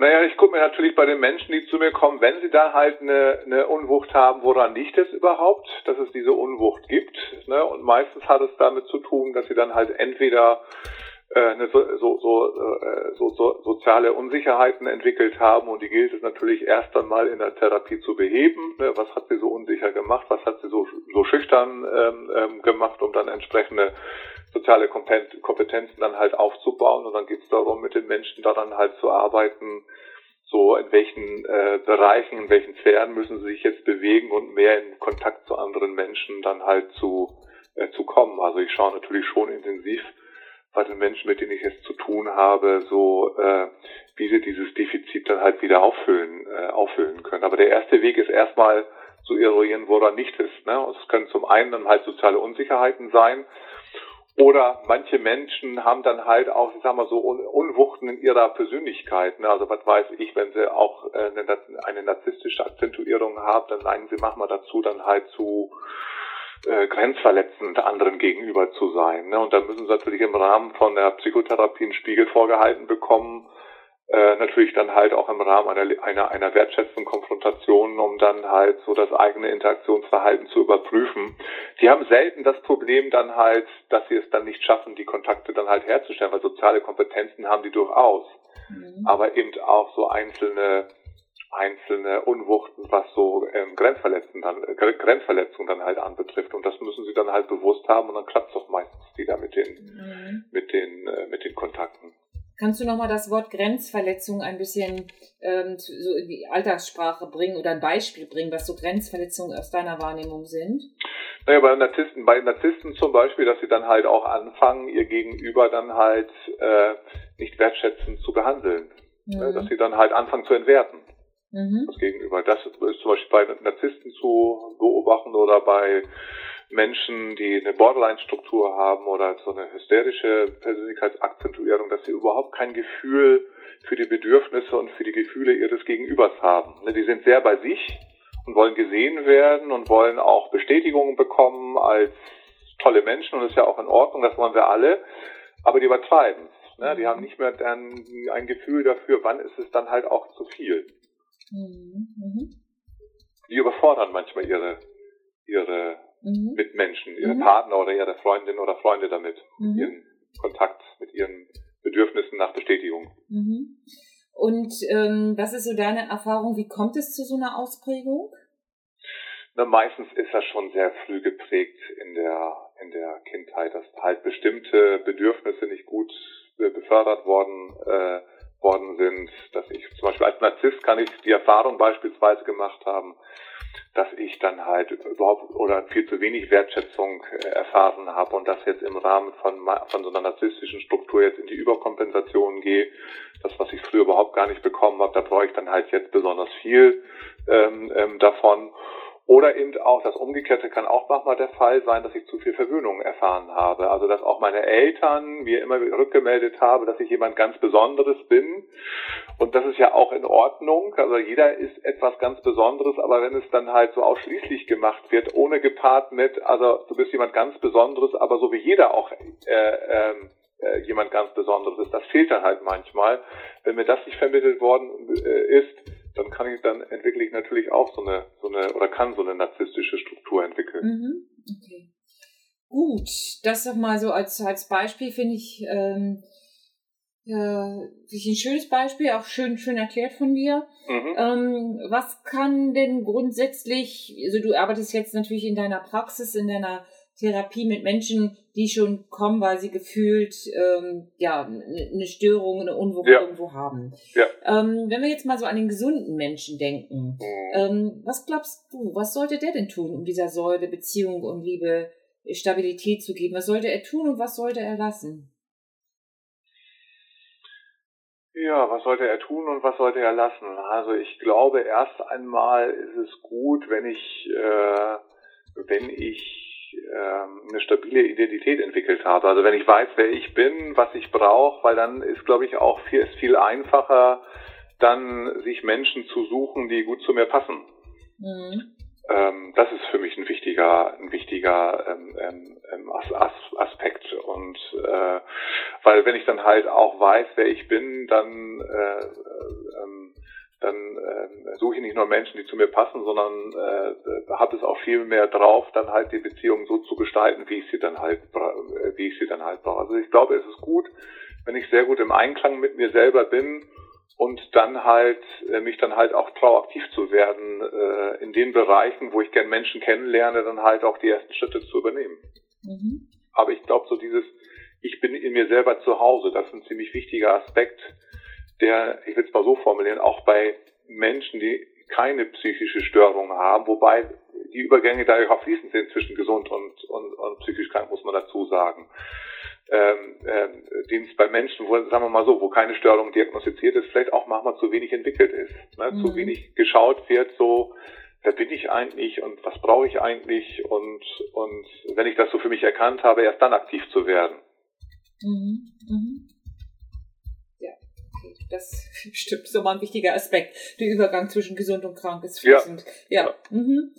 Naja, ich gucke mir natürlich bei den Menschen, die zu mir kommen, wenn sie da halt eine, eine Unwucht haben, woran liegt es überhaupt, dass es diese Unwucht gibt. Ne? Und meistens hat es damit zu tun, dass sie dann halt entweder äh, eine so, so, so, äh, so, so soziale Unsicherheiten entwickelt haben und die gilt es natürlich erst einmal in der Therapie zu beheben. Ne? Was hat sie so unsicher gemacht? Was hat sie so, so schüchtern ähm, ähm, gemacht, um dann entsprechende soziale Kompetenzen dann halt aufzubauen und dann geht es darum, mit den Menschen daran halt zu arbeiten, so in welchen äh, Bereichen, in welchen Sphären müssen sie sich jetzt bewegen und mehr in Kontakt zu anderen Menschen dann halt zu, äh, zu kommen. Also ich schaue natürlich schon intensiv bei den Menschen, mit denen ich es zu tun habe, so äh, wie sie dieses Defizit dann halt wieder auffüllen, äh, auffüllen können. Aber der erste Weg ist erstmal zu eruieren, woran nicht ist. Ne? Und es können zum einen dann halt soziale Unsicherheiten sein, oder manche Menschen haben dann halt auch, ich sag mal so, Unwuchten in ihrer Persönlichkeit. Ne? Also was weiß ich, wenn sie auch äh, eine, eine narzisstische Akzentuierung haben, dann neigen sie manchmal dazu, dann halt zu äh, grenzverletzend anderen gegenüber zu sein. Ne? Und dann müssen sie natürlich im Rahmen von der Psychotherapie einen Spiegel vorgehalten bekommen, äh, natürlich dann halt auch im Rahmen einer, einer, einer wertschätzenden Konfrontation, um dann halt so das eigene Interaktionsverhalten zu überprüfen. Die haben selten das Problem dann halt, dass sie es dann nicht schaffen, die Kontakte dann halt herzustellen, weil soziale Kompetenzen haben die durchaus. Mhm. Aber eben auch so einzelne einzelne Unwuchten, was so ähm, Grenzverletzungen dann, äh, Grenzverletzungen dann halt anbetrifft. Und das müssen sie dann halt bewusst haben und dann klappt es doch meistens wieder mit den, mhm. mit den, äh, mit den Kontakten. Kannst du nochmal das Wort Grenzverletzung ein bisschen ähm, so in die Alltagssprache bringen oder ein Beispiel bringen, was so Grenzverletzungen aus deiner Wahrnehmung sind? Naja, bei Narzissten, bei Narzissten zum Beispiel, dass sie dann halt auch anfangen, ihr Gegenüber dann halt äh, nicht wertschätzend zu behandeln. Mhm. Dass sie dann halt anfangen zu entwerten. Mhm. Das Gegenüber. Das ist zum Beispiel bei Narzissten zu beobachten oder bei Menschen, die eine Borderline-Struktur haben oder so eine hysterische Persönlichkeitsakzentuierung, dass sie überhaupt kein Gefühl für die Bedürfnisse und für die Gefühle ihres Gegenübers haben. Ne, die sind sehr bei sich und wollen gesehen werden und wollen auch Bestätigungen bekommen als tolle Menschen und das ist ja auch in Ordnung, das wollen wir alle, aber die übertreiben es. Ne? Die haben nicht mehr dann ein Gefühl dafür, wann ist es dann halt auch zu viel. Mhm. mhm. Die überfordern manchmal ihre, ihre mhm. Mitmenschen, ihre mhm. Partner oder ihre Freundin oder Freunde damit, mhm. ihren Kontakt mit ihren Bedürfnissen nach Bestätigung. Mhm. Und ähm, was ist so deine Erfahrung? Wie kommt es zu so einer Ausprägung? Na, meistens ist das schon sehr früh geprägt in der in der Kindheit, dass halt bestimmte Bedürfnisse nicht gut befördert worden äh, worden sind, dass ich zum Beispiel als Narzisst kann ich die Erfahrung beispielsweise gemacht haben, dass ich dann halt überhaupt oder viel zu wenig Wertschätzung äh, erfahren habe und das jetzt im Rahmen von, von so einer narzisstischen Struktur jetzt in die Überkompensation gehe. Das, was ich früher überhaupt gar nicht bekommen habe, da brauche ich dann halt jetzt besonders viel ähm, ähm, davon. Oder eben auch das Umgekehrte kann auch manchmal der Fall sein, dass ich zu viel Verwöhnung erfahren habe. Also dass auch meine Eltern mir immer rückgemeldet haben, dass ich jemand ganz Besonderes bin. Und das ist ja auch in Ordnung. Also jeder ist etwas ganz Besonderes, aber wenn es dann halt so ausschließlich gemacht wird, ohne gepaart mit, also du bist jemand ganz Besonderes, aber so wie jeder auch äh, ähm, äh, jemand ganz Besonderes ist, das fehlt dann halt manchmal. Wenn mir das nicht vermittelt worden äh, ist, dann kann ich, dann entwickle ich natürlich auch so eine, so eine, oder kann so eine narzisstische Struktur entwickeln. Mhm. Okay. Gut, das doch mal so als, als Beispiel finde ich, ähm, äh, ein schönes Beispiel, auch schön, schön erklärt von dir. Mhm. Ähm, was kann denn grundsätzlich, also du arbeitest jetzt natürlich in deiner Praxis, in deiner Therapie mit Menschen, die schon kommen, weil sie gefühlt ähm, ja eine Störung, eine Unwucht ja. irgendwo haben. Ja. Ähm, wenn wir jetzt mal so an den gesunden Menschen denken, mhm. ähm, was glaubst du, was sollte der denn tun, um dieser Säule Beziehung und Liebe Stabilität zu geben? Was sollte er tun und was sollte er lassen? Ja, was sollte er tun und was sollte er lassen? Also ich glaube, erst einmal ist es gut, wenn ich, äh, wenn ich äh, eine stabile Identität entwickelt habe. Also wenn ich weiß, wer ich bin, was ich brauche, weil dann ist, glaube ich, auch viel, ist viel einfacher, dann sich Menschen zu suchen, die gut zu mir passen. Mhm. Ähm, das ist für mich ein wichtiger, ein wichtiger ähm, ähm, ähm, As As Aspekt. Und äh, weil wenn ich dann halt auch weiß, wer ich bin, dann äh, äh, dann äh, suche ich nicht nur Menschen, die zu mir passen, sondern äh, habe es auch viel mehr drauf, dann halt die Beziehung so zu gestalten, wie ich sie dann halt, wie ich sie dann halt brauche. Also ich glaube, es ist gut, wenn ich sehr gut im Einklang mit mir selber bin und dann halt äh, mich dann halt auch traue, aktiv zu werden äh, in den Bereichen, wo ich gern Menschen kennenlerne, dann halt auch die ersten Schritte zu übernehmen. Mhm. Aber ich glaube, so dieses, ich bin in mir selber zu Hause, das ist ein ziemlich wichtiger Aspekt, der, ich will es mal so formulieren, auch bei Menschen, die keine psychische Störung haben, wobei die Übergänge da auch fließend sind zwischen gesund und, und, und psychisch krank, muss man dazu sagen ähm, ähm, Dienst bei Menschen, wo, sagen wir mal so, wo keine Störung diagnostiziert ist, vielleicht auch manchmal zu wenig entwickelt ist, ne? Mhm. zu wenig geschaut wird, so wer bin ich eigentlich und was brauche ich eigentlich und und wenn ich das so für mich erkannt habe, erst dann aktiv zu werden. Mhm. Mhm. Das [LAUGHS] stimmt, so mal ein wichtiger Aspekt. Der Übergang zwischen gesund und krank ist fließend. Ja. ja. ja. Mhm.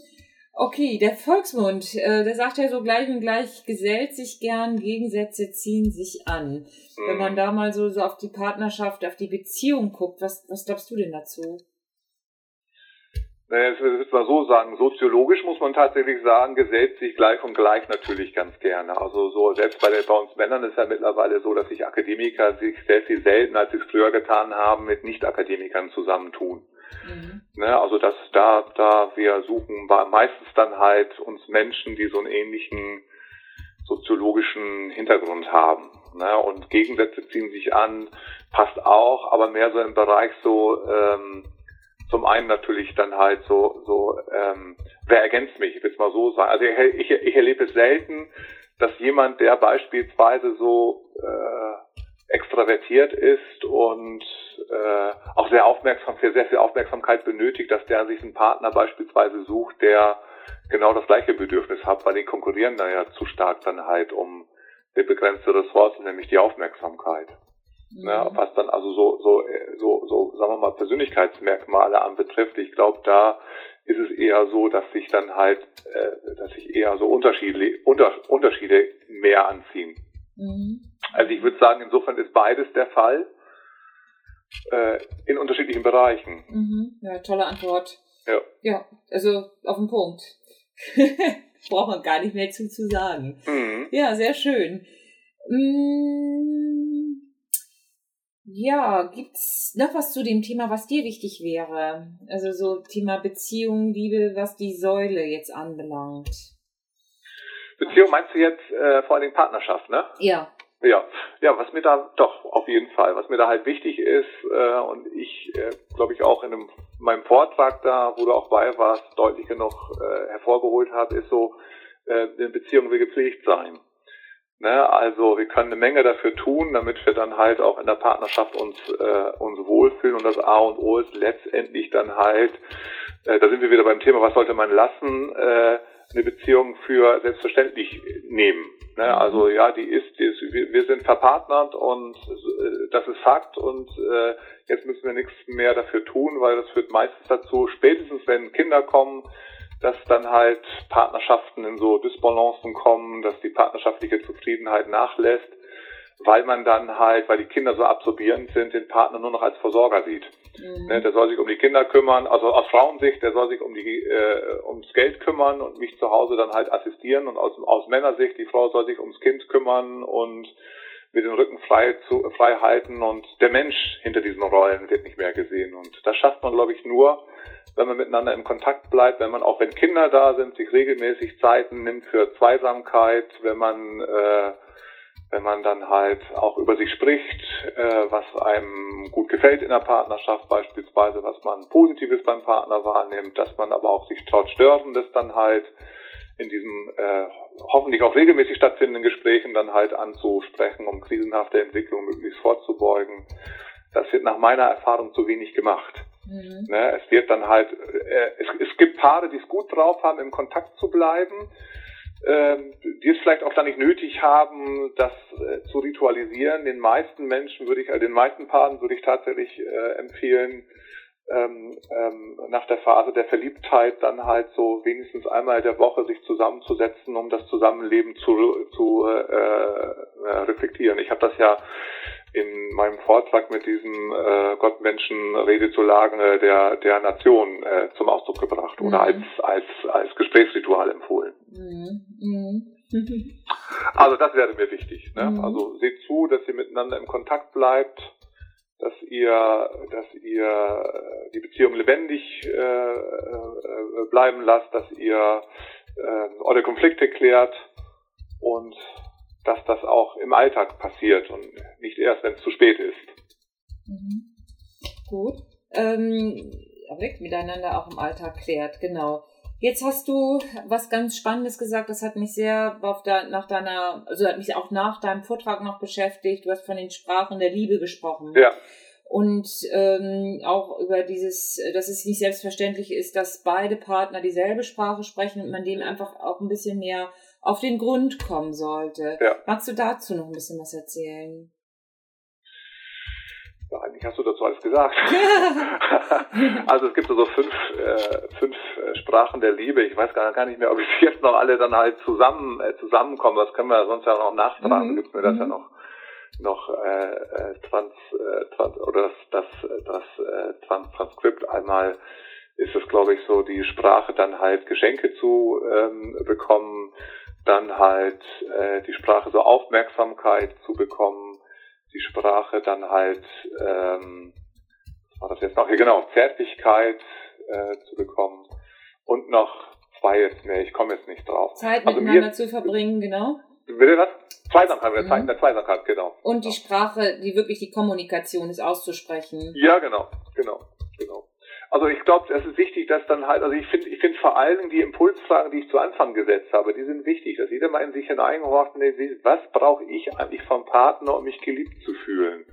Okay, der Volksmund, äh, der sagt ja so gleich und gleich gesellt sich gern, Gegensätze ziehen sich an. Mhm. Wenn man da mal so, so auf die Partnerschaft, auf die Beziehung guckt, was, was glaubst du denn dazu? Naja, das würde ich mal so sagen. Soziologisch muss man tatsächlich sagen, gesellt sich gleich und gleich natürlich ganz gerne. Also so, selbst bei, der, bei uns Männern ist ja mittlerweile so, dass sich Akademiker sich sehr viel seltener, als sie es früher getan haben, mit Nicht-Akademikern zusammentun. Mhm. Ne, also das da, da wir suchen meistens dann halt uns Menschen, die so einen ähnlichen soziologischen Hintergrund haben. Ne, und Gegensätze ziehen sich an, passt auch, aber mehr so im Bereich so ähm, zum einen natürlich dann halt so, so ähm, wer ergänzt mich, ich will es mal so sagen. Also ich, ich, ich erlebe es selten, dass jemand, der beispielsweise so äh, extravertiert ist und äh, auch sehr aufmerksam, für sehr viel Aufmerksamkeit benötigt, dass der sich einen Partner beispielsweise sucht, der genau das gleiche Bedürfnis hat, weil die konkurrieren da ja zu stark dann halt um eine begrenzte Ressource, nämlich die Aufmerksamkeit. Mhm. Ja, was dann also so, so, so, so, sagen wir mal, Persönlichkeitsmerkmale anbetrifft, ich glaube, da ist es eher so, dass sich dann halt, äh, dass sich eher so Unterschiede, unter, Unterschiede mehr anziehen. Mhm. Also ich würde sagen, insofern ist beides der Fall äh, in unterschiedlichen Bereichen. Mhm. Ja, tolle Antwort. Ja. Ja, also auf den Punkt. [LAUGHS] Braucht man gar nicht mehr zu, zu sagen. Mhm. Ja, sehr schön. Mm, ja, gibt's noch was zu dem Thema, was dir wichtig wäre? Also so Thema Beziehung, Liebe, was die Säule jetzt anbelangt. Beziehung meinst du jetzt äh, vor allen Dingen Partnerschaft, ne? Ja. Ja, ja, was mir da doch auf jeden Fall, was mir da halt wichtig ist äh, und ich äh, glaube ich auch in einem, meinem Vortrag da, wo du auch bei warst, deutlich genug äh, hervorgeholt habe, ist so, äh, eine Beziehung will gepflegt sein. Ne? Also wir können eine Menge dafür tun, damit wir dann halt auch in der Partnerschaft uns äh, uns wohlfühlen und das A und O ist letztendlich dann halt, äh, da sind wir wieder beim Thema, was sollte man lassen, äh, eine Beziehung für selbstverständlich nehmen. Ne? Mhm. Also ja, die ist, die ist wir, wir sind verpartnert und äh, das ist Fakt und äh, jetzt müssen wir nichts mehr dafür tun, weil das führt meistens dazu, spätestens wenn Kinder kommen, dass dann halt Partnerschaften in so Dysbalancen kommen, dass die partnerschaftliche Zufriedenheit nachlässt weil man dann halt, weil die Kinder so absorbierend sind, den Partner nur noch als Versorger sieht. Mhm. Ne, der soll sich um die Kinder kümmern, also aus Frauensicht, der soll sich um die äh, ums Geld kümmern und mich zu Hause dann halt assistieren und aus, aus Männersicht, die Frau soll sich ums Kind kümmern und mit den Rücken frei, zu, frei halten und der Mensch hinter diesen Rollen wird nicht mehr gesehen. Und das schafft man, glaube ich, nur, wenn man miteinander im Kontakt bleibt, wenn man auch, wenn Kinder da sind, sich regelmäßig Zeiten nimmt für Zweisamkeit, wenn man äh, wenn man dann halt auch über sich spricht, äh, was einem gut gefällt in der Partnerschaft beispielsweise, was man Positives beim Partner wahrnimmt, dass man aber auch sich traut, Störendes dann halt in diesen äh, hoffentlich auch regelmäßig stattfindenden Gesprächen dann halt anzusprechen, um krisenhafte Entwicklungen möglichst vorzubeugen. Das wird nach meiner Erfahrung zu wenig gemacht. Mhm. Ne, es wird dann halt, äh, es, es gibt Paare, die es gut drauf haben, im Kontakt zu bleiben, ähm, die es vielleicht auch dann nicht nötig haben, das äh, zu ritualisieren. Den meisten Menschen würde ich, äh, den meisten Paaren würde ich tatsächlich äh, empfehlen, ähm, ähm, nach der Phase der Verliebtheit dann halt so wenigstens einmal der Woche sich zusammenzusetzen, um das Zusammenleben zu, zu äh, äh, reflektieren. Ich habe das ja in meinem Vortrag mit diesem äh, Gottmenschen-Rede zu Lage der, der Nation äh, zum Ausdruck gebracht mhm. oder als, als, als Gesprächsritual empfohlen. Mhm. Mhm. [LAUGHS] Also das wäre mir wichtig. Ne? Mhm. Also seht zu, dass ihr miteinander im Kontakt bleibt, dass ihr, dass ihr äh, die Beziehung lebendig äh, äh, bleiben lasst, dass ihr äh, eure Konflikte klärt und dass das auch im Alltag passiert und nicht erst, wenn es zu spät ist. Mhm. Gut. Ähm, weg miteinander auch im Alltag klärt, genau. Jetzt hast du was ganz Spannendes gesagt, das hat mich sehr auf der, nach deiner, also hat mich auch nach deinem Vortrag noch beschäftigt. Du hast von den Sprachen der Liebe gesprochen. Ja. Und ähm, auch über dieses, dass es nicht selbstverständlich ist, dass beide Partner dieselbe Sprache sprechen und man dem einfach auch ein bisschen mehr auf den Grund kommen sollte. Ja. Magst du dazu noch ein bisschen was erzählen? Ja, eigentlich hast du dazu alles gesagt. [LAUGHS] also es gibt so fünf, äh, fünf äh, Sprachen der Liebe. Ich weiß gar, gar nicht mehr, ob ich jetzt noch alle dann halt zusammen äh, zusammenkommen. Das können wir sonst ja noch nachtragen. Mhm. Gibt mir das mhm. ja noch noch äh, äh, trans, äh, trans oder das das das äh, trans Transkript einmal ist es glaube ich so die Sprache dann halt Geschenke zu ähm, bekommen dann halt äh, die Sprache so Aufmerksamkeit zu bekommen, die Sprache dann halt, ähm, was war das jetzt noch? Hier genau, Zärtlichkeit äh, zu bekommen und noch zwei jetzt mehr, ich komme jetzt nicht drauf. Zeit also miteinander mir, zu verbringen, genau. Bitte was? Zweisamkeit, mhm. Zeit in der Zweisamkeit, genau. Und die Sprache, die wirklich die Kommunikation ist, auszusprechen. Ja, genau, genau, genau. Also ich glaube, es ist wichtig, dass dann halt, also ich finde, ich finde vor allem die Impulsfragen, die ich zu Anfang gesetzt habe, die sind wichtig, dass jeder mal in sich hineinhorcht und sieht, was brauche ich eigentlich vom Partner, um mich geliebt zu fühlen?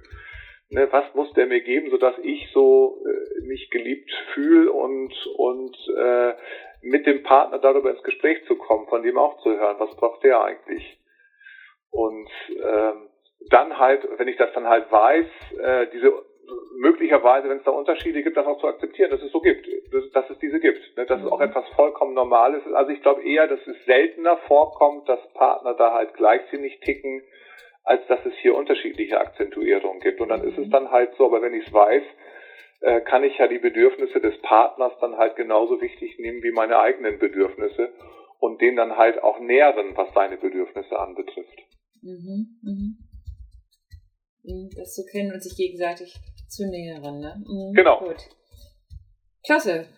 Ne, was muss der mir geben, sodass ich so äh, mich geliebt fühle und und äh, mit dem Partner darüber ins Gespräch zu kommen, von dem auch zu hören, was braucht der eigentlich? Und ähm, dann halt, wenn ich das dann halt weiß, äh, diese möglicherweise, wenn es da Unterschiede gibt, das auch zu akzeptieren, dass es so gibt, dass, dass es diese gibt, ne? dass es auch mhm. etwas vollkommen Normales ist. Also ich glaube eher, dass es seltener vorkommt, dass Partner da halt gleichsinnig ticken, als dass es hier unterschiedliche Akzentuierungen gibt. Und dann ist es mhm. dann halt so, aber wenn ich es weiß, äh, kann ich ja die Bedürfnisse des Partners dann halt genauso wichtig nehmen wie meine eigenen Bedürfnisse und den dann halt auch nähren, was seine Bedürfnisse anbetrifft. Mhm. Mhm. Das zu kennen und sich gegenseitig zu nähern, ne? Mhm, genau. Gut. Klasse.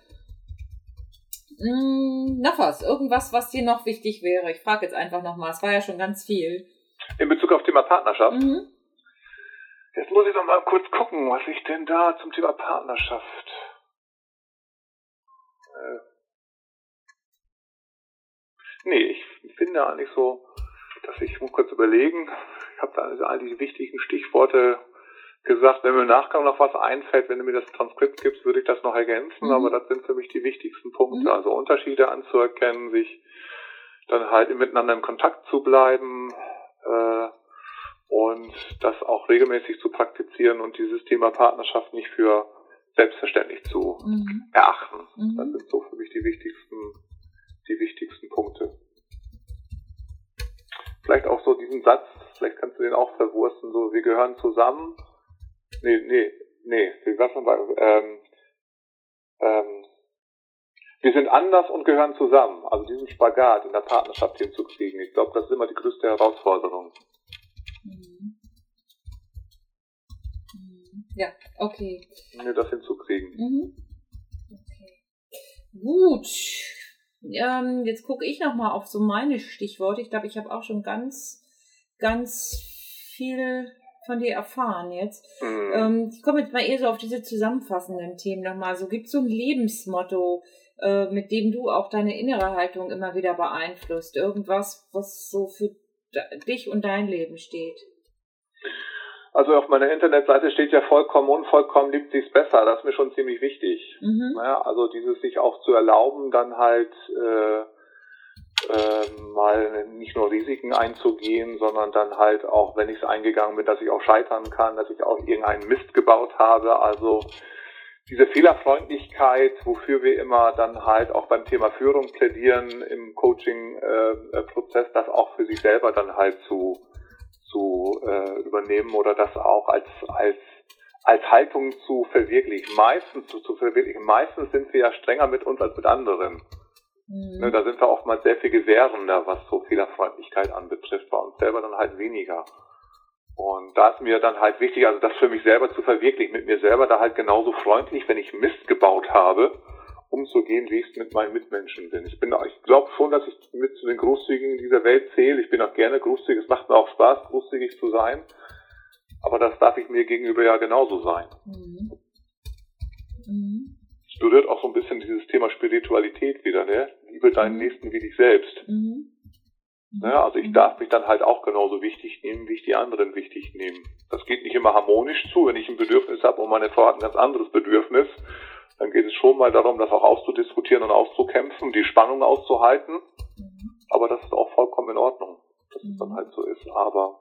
Mhm, noch was? Irgendwas, was dir noch wichtig wäre? Ich frage jetzt einfach nochmal. Es war ja schon ganz viel. In Bezug auf Thema Partnerschaft? Mhm. Jetzt muss ich noch mal kurz gucken, was ich denn da zum Thema Partnerschaft. Äh, nee, ich finde eigentlich so, dass ich muss kurz überlegen. Ich habe da also all die wichtigen Stichworte gesagt, wenn mir im Nachgang noch was einfällt, wenn du mir das Transkript gibst, würde ich das noch ergänzen, mhm. aber das sind für mich die wichtigsten Punkte. Mhm. Also Unterschiede anzuerkennen, sich dann halt miteinander in Kontakt zu bleiben äh, und das auch regelmäßig zu praktizieren und dieses Thema Partnerschaft nicht für selbstverständlich zu mhm. erachten. Mhm. Das sind so für mich die wichtigsten, die wichtigsten Punkte. Vielleicht auch so diesen Satz, vielleicht kannst du den auch verwursten, so wir gehören zusammen Nee, nee, nee, wie war's nochmal? Ähm, ähm, wir sind anders und gehören zusammen. Also diesen Spagat in der Partnerschaft hinzukriegen. Ich glaube, das ist immer die größte Herausforderung. Mhm. Ja, okay. Mir das hinzukriegen. Mhm. Okay. Gut. Ähm, jetzt gucke ich nochmal auf so meine Stichworte. Ich glaube, ich habe auch schon ganz, ganz viel von dir erfahren jetzt. Mhm. Ähm, ich komme jetzt mal eher so auf diese zusammenfassenden Themen nochmal. So gibt es so ein Lebensmotto, äh, mit dem du auch deine innere Haltung immer wieder beeinflusst. Irgendwas, was so für dich und dein Leben steht. Also auf meiner Internetseite steht ja vollkommen unvollkommen liebt sich's besser. Das ist mir schon ziemlich wichtig. Mhm. Ja, also dieses sich auch zu erlauben, dann halt äh, äh, mal nicht nur Risiken einzugehen, sondern dann halt auch, wenn ich es eingegangen bin, dass ich auch scheitern kann, dass ich auch irgendeinen Mist gebaut habe. Also diese Fehlerfreundlichkeit, wofür wir immer dann halt auch beim Thema Führung plädieren im Coaching-Prozess, äh, das auch für sich selber dann halt zu, zu äh, übernehmen oder das auch als, als, als Haltung zu verwirklichen. Meistens zu, zu verwirklichen. Meistens sind wir ja strenger mit uns als mit anderen. Mhm. Ne, da sind wir oftmals sehr viel gewährender, was so Fehlerfreundlichkeit anbetrifft, bei uns selber dann halt weniger. Und da ist mir dann halt wichtig, also das für mich selber zu verwirklichen, mit mir selber da halt genauso freundlich, wenn ich Mist gebaut habe, umzugehen, wie ich es mit meinen Mitmenschen bin. Ich bin, ich glaube schon, dass ich mit zu den Großzügigen dieser Welt zähle. Ich bin auch gerne großzügig. Es macht mir auch Spaß, großzügig zu sein. Aber das darf ich mir gegenüber ja genauso sein. Mhm. Mhm. Es berührt auch so ein bisschen dieses Thema Spiritualität wieder, ne? Liebe deinen. Nächsten wie dich selbst. Mhm. Ne? Also ich darf mich dann halt auch genauso wichtig nehmen, wie ich die anderen wichtig nehmen. Das geht nicht immer harmonisch zu. Wenn ich ein Bedürfnis habe und meine Frau hat ein ganz anderes Bedürfnis, dann geht es schon mal darum, das auch auszudiskutieren und auszukämpfen, die Spannung auszuhalten. Mhm. Aber das ist auch vollkommen in Ordnung, dass es dann mhm. halt so ist. Aber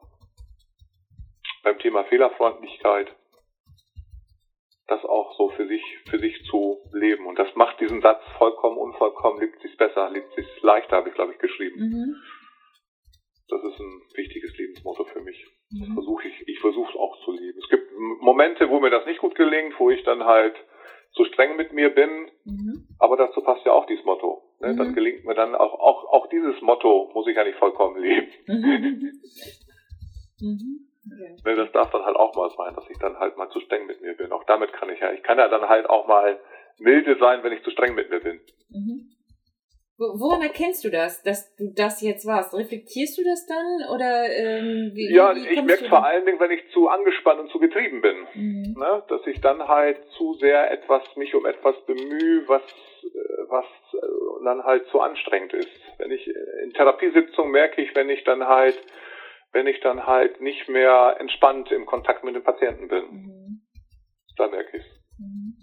beim Thema Fehlerfreundlichkeit, das auch so für sich, für sich zu leben. Und das macht diesen Satz vollkommen unvollkommen, liebt sich's besser, liebt sich's leichter, habe ich glaube ich geschrieben. Mhm. Das ist ein wichtiges Lebensmotto für mich. Mhm. versuche ich, ich versuche auch zu leben. Es gibt Momente, wo mir das nicht gut gelingt, wo ich dann halt zu streng mit mir bin, mhm. aber dazu passt ja auch dieses Motto. Ne? Mhm. Dann gelingt mir dann auch, auch, auch dieses Motto muss ich ja nicht vollkommen leben. [LAUGHS] Okay. Ne, das darf dann halt auch mal sein, dass ich dann halt mal zu streng mit mir bin. Auch damit kann ich ja, ich kann ja dann halt auch mal milde sein, wenn ich zu streng mit mir bin. Mhm. Woran erkennst du das, dass du das jetzt warst? Reflektierst du das dann oder ähm, wie, Ja, wie ich merke vor allen Dingen, wenn ich zu angespannt und zu getrieben bin, mhm. ne? dass ich dann halt zu sehr etwas mich um etwas bemühe, was äh, was äh, dann halt zu anstrengend ist. Wenn ich in Therapiesitzungen merke ich, wenn ich dann halt wenn ich dann halt nicht mehr entspannt im Kontakt mit dem Patienten bin, mhm. da merke ich mhm.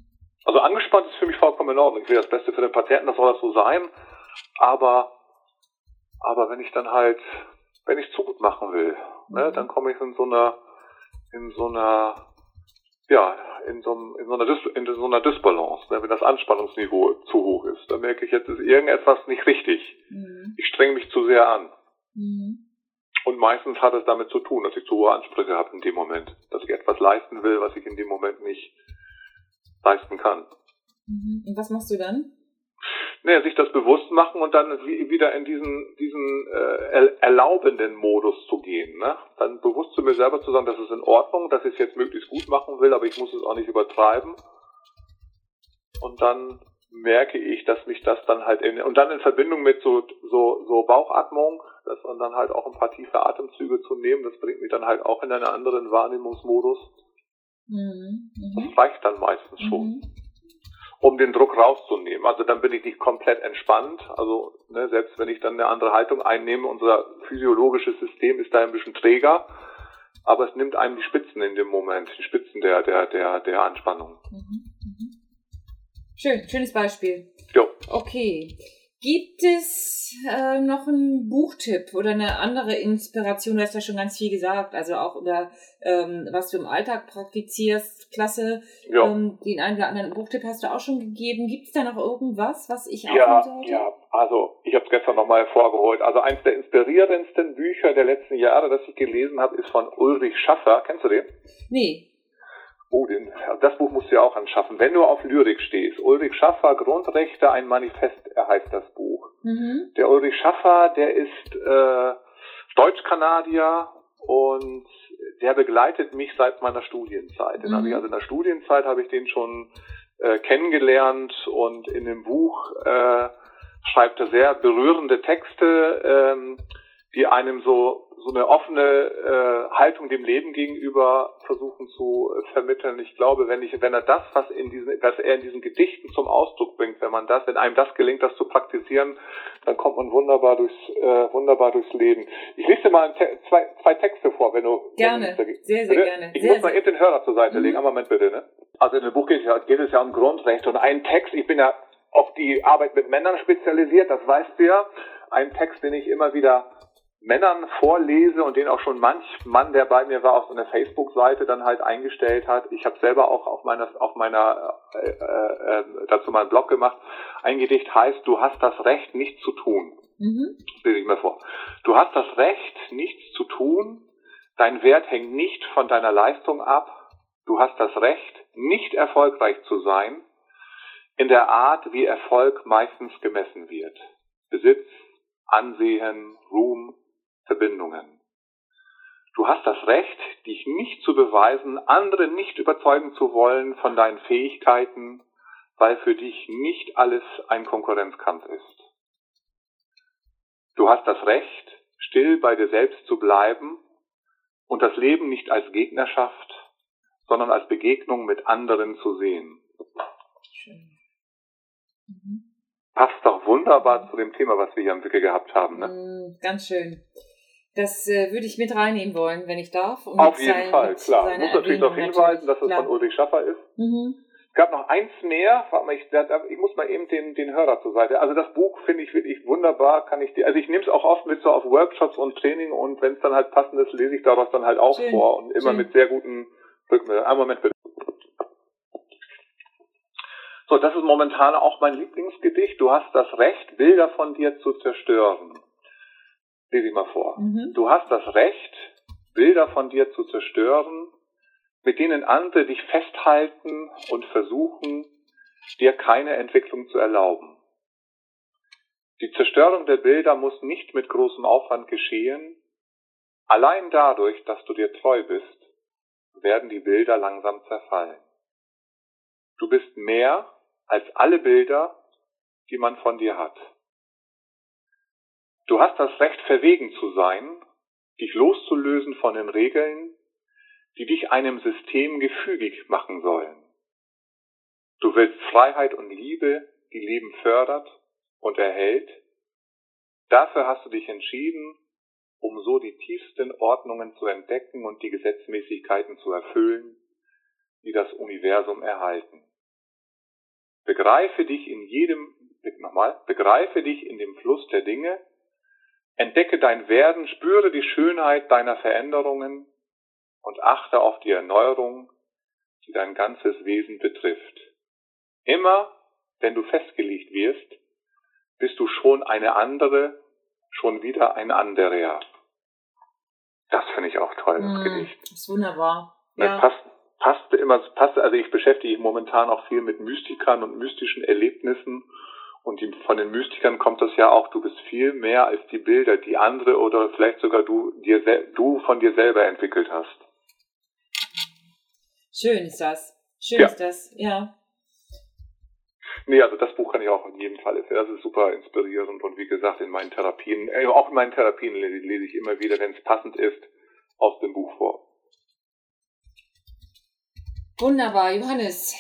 Also angespannt ist für mich vollkommen in Ordnung. Ich will das Beste für den Patienten, das soll das so sein. Aber, aber wenn ich dann halt, wenn ich zu gut machen will, ne, mhm. dann komme ich in so einer, in so einer, ja, in so, in so einer, Dis in so einer Disbalance, ne, wenn das Anspannungsniveau zu hoch ist. Dann merke ich, jetzt ist irgendetwas nicht richtig. Mhm. Ich strenge mich zu sehr an. Mhm. Und meistens hat es damit zu tun, dass ich zu hohe Ansprüche habe in dem Moment. Dass ich etwas leisten will, was ich in dem Moment nicht leisten kann. Mhm. Und was machst du dann? naja, sich das bewusst machen und dann wieder in diesen, diesen äh, erlaubenden Modus zu gehen. Ne? Dann bewusst zu mir selber zu sagen, das ist in Ordnung, dass ich es jetzt möglichst gut machen will, aber ich muss es auch nicht übertreiben. Und dann merke ich, dass mich das dann halt in, und dann in Verbindung mit so, so, so Bauchatmung, dass man dann halt auch ein paar tiefe Atemzüge zu nehmen, das bringt mich dann halt auch in einen anderen Wahrnehmungsmodus. Mhm. Das mhm. reicht dann meistens schon. Mhm um den Druck rauszunehmen. Also dann bin ich nicht komplett entspannt. Also ne, selbst wenn ich dann eine andere Haltung einnehme, unser physiologisches System ist da ein bisschen träger, aber es nimmt einem die Spitzen in dem Moment, die Spitzen der der der der Anspannung. Mhm, mhm. Schön, schönes Beispiel. Jo. Okay. Gibt es äh, noch einen Buchtipp oder eine andere Inspiration? Du hast ja schon ganz viel gesagt, also auch über ähm, was du im Alltag praktizierst. Klasse. Ja. Ähm, den einen oder anderen Buchtipp hast du auch schon gegeben. Gibt es da noch irgendwas, was ich auch ja, sollte? Ja, also ich habe es gestern nochmal hervorgeholt. Also eins der inspirierendsten Bücher der letzten Jahre, das ich gelesen habe, ist von Ulrich Schaffer. Kennst du den? Nee. Oh, den, das Buch musst du ja auch anschaffen. Wenn du auf Lyrik stehst, Ulrich Schaffer, Grundrechte, ein Manifest, heißt das Buch. Mhm. Der Ulrich Schaffer, der ist äh, Deutsch-Kanadier und der begleitet mich seit meiner Studienzeit. Den mhm. habe ich also in der Studienzeit habe ich den schon äh, kennengelernt und in dem Buch äh, schreibt er sehr berührende Texte, ähm, die einem so so eine offene äh, Haltung dem Leben gegenüber versuchen zu äh, vermitteln. Ich glaube, wenn ich, wenn er das, was in diesen, was er in diesen Gedichten zum Ausdruck bringt, wenn man das, wenn einem das gelingt, das zu praktizieren, dann kommt man wunderbar durchs, äh, wunderbar durchs Leben. Ich lese dir mal zwei, zwei Texte vor, wenn du gerne, wenn sehr, sehr gerne. Ich sehr, muss mal eben den Hörer zur Seite mhm. legen. Einen Moment bitte, ne? Also in dem Buch geht es, ja, geht es ja um Grundrechte und ein Text. Ich bin ja auf die Arbeit mit Männern spezialisiert, das weißt du ja. Ein Text, den ich immer wieder Männern vorlese und den auch schon manch Mann, der bei mir war, auf so einer Facebook-Seite dann halt eingestellt hat. Ich habe selber auch auf meiner, auf meiner äh, äh, äh, dazu mal einen Blog gemacht. Ein Gedicht heißt, du hast das Recht, nichts zu tun. Mhm. Das lese ich mir vor. Du hast das Recht, nichts zu tun. Dein Wert hängt nicht von deiner Leistung ab. Du hast das Recht, nicht erfolgreich zu sein, in der Art, wie Erfolg meistens gemessen wird. Besitz, Ansehen, Ruhm, Verbindungen. Du hast das Recht, dich nicht zu beweisen, andere nicht überzeugen zu wollen von deinen Fähigkeiten, weil für dich nicht alles ein Konkurrenzkampf ist. Du hast das Recht, still bei dir selbst zu bleiben und das Leben nicht als Gegnerschaft, sondern als Begegnung mit anderen zu sehen. Schön. Mhm. Passt doch wunderbar zu dem Thema, was wir hier im Wickel gehabt haben. Ne? Mm, ganz schön. Das äh, würde ich mit reinnehmen wollen, wenn ich darf. Um Auf jeden sein, Fall, klar. Ich muss natürlich darauf hinweisen, dass es klar. von Ulrich Schaffer ist. Mhm. Es gab noch eins mehr, warte mal, ich, ich muss mal eben den, den Hörer zur Seite. Also das Buch finde ich wirklich wunderbar, kann ich dir, also ich nehme es auch oft mit so auf Workshops und Training und wenn es dann halt passend ist, lese ich daraus dann halt auch Schön. vor und immer Schön. mit sehr guten Rückmeldungen. Einen Moment bitte. So, das ist momentan auch mein Lieblingsgedicht. Du hast das Recht, Bilder von dir zu zerstören. Lese ich mal vor. Mhm. Du hast das Recht, Bilder von dir zu zerstören, mit denen andere dich festhalten und versuchen, dir keine Entwicklung zu erlauben. Die Zerstörung der Bilder muss nicht mit großem Aufwand geschehen. Allein dadurch, dass du dir treu bist, werden die Bilder langsam zerfallen. Du bist mehr als alle Bilder, die man von dir hat. Du hast das Recht, verwegen zu sein, dich loszulösen von den Regeln, die dich einem System gefügig machen sollen. Du willst Freiheit und Liebe, die Leben fördert und erhält. Dafür hast du dich entschieden, um so die tiefsten Ordnungen zu entdecken und die Gesetzmäßigkeiten zu erfüllen, die das Universum erhalten. Begreife dich in jedem, nochmal, begreife dich in dem Fluss der Dinge, Entdecke dein Werden, spüre die Schönheit deiner Veränderungen und achte auf die Erneuerung, die dein ganzes Wesen betrifft. Immer, wenn du festgelegt wirst, bist du schon eine andere, schon wieder ein anderer. Das finde ich auch toll, das mm, Gedicht. Das ist wunderbar. Das ja. passt, passt immer, passt, also ich beschäftige mich momentan auch viel mit Mystikern und mystischen Erlebnissen und die, von den Mystikern kommt das ja auch, du bist viel mehr als die Bilder, die andere oder vielleicht sogar du, dir, du von dir selber entwickelt hast. Schön ist das. Schön ja. ist das, ja. Nee, also das Buch kann ich auch in jedem Fall. Das ist super inspirierend und wie gesagt, in meinen Therapien, äh, auch in meinen Therapien lese ich immer wieder, wenn es passend ist, aus dem Buch vor. Wunderbar, Johannes.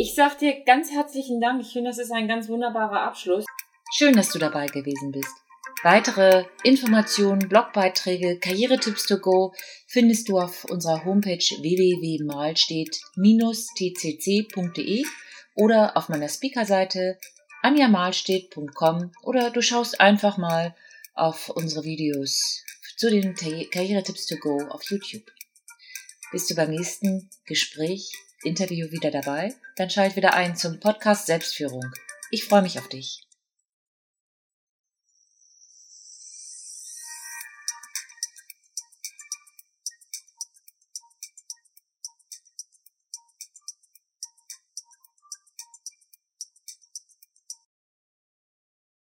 Ich sag dir ganz herzlichen Dank. Ich finde, das ist ein ganz wunderbarer Abschluss. Schön, dass du dabei gewesen bist. Weitere Informationen, Blogbeiträge, Karrieretipps to go findest du auf unserer Homepage www.malstedt-tcc.de oder auf meiner Speakerseite anjamalstedt.com oder du schaust einfach mal auf unsere Videos zu den Karrieretipps to go auf YouTube. Bist du beim nächsten Gespräch Interview wieder dabei? Dann schalt wieder ein zum Podcast Selbstführung. Ich freue mich auf dich.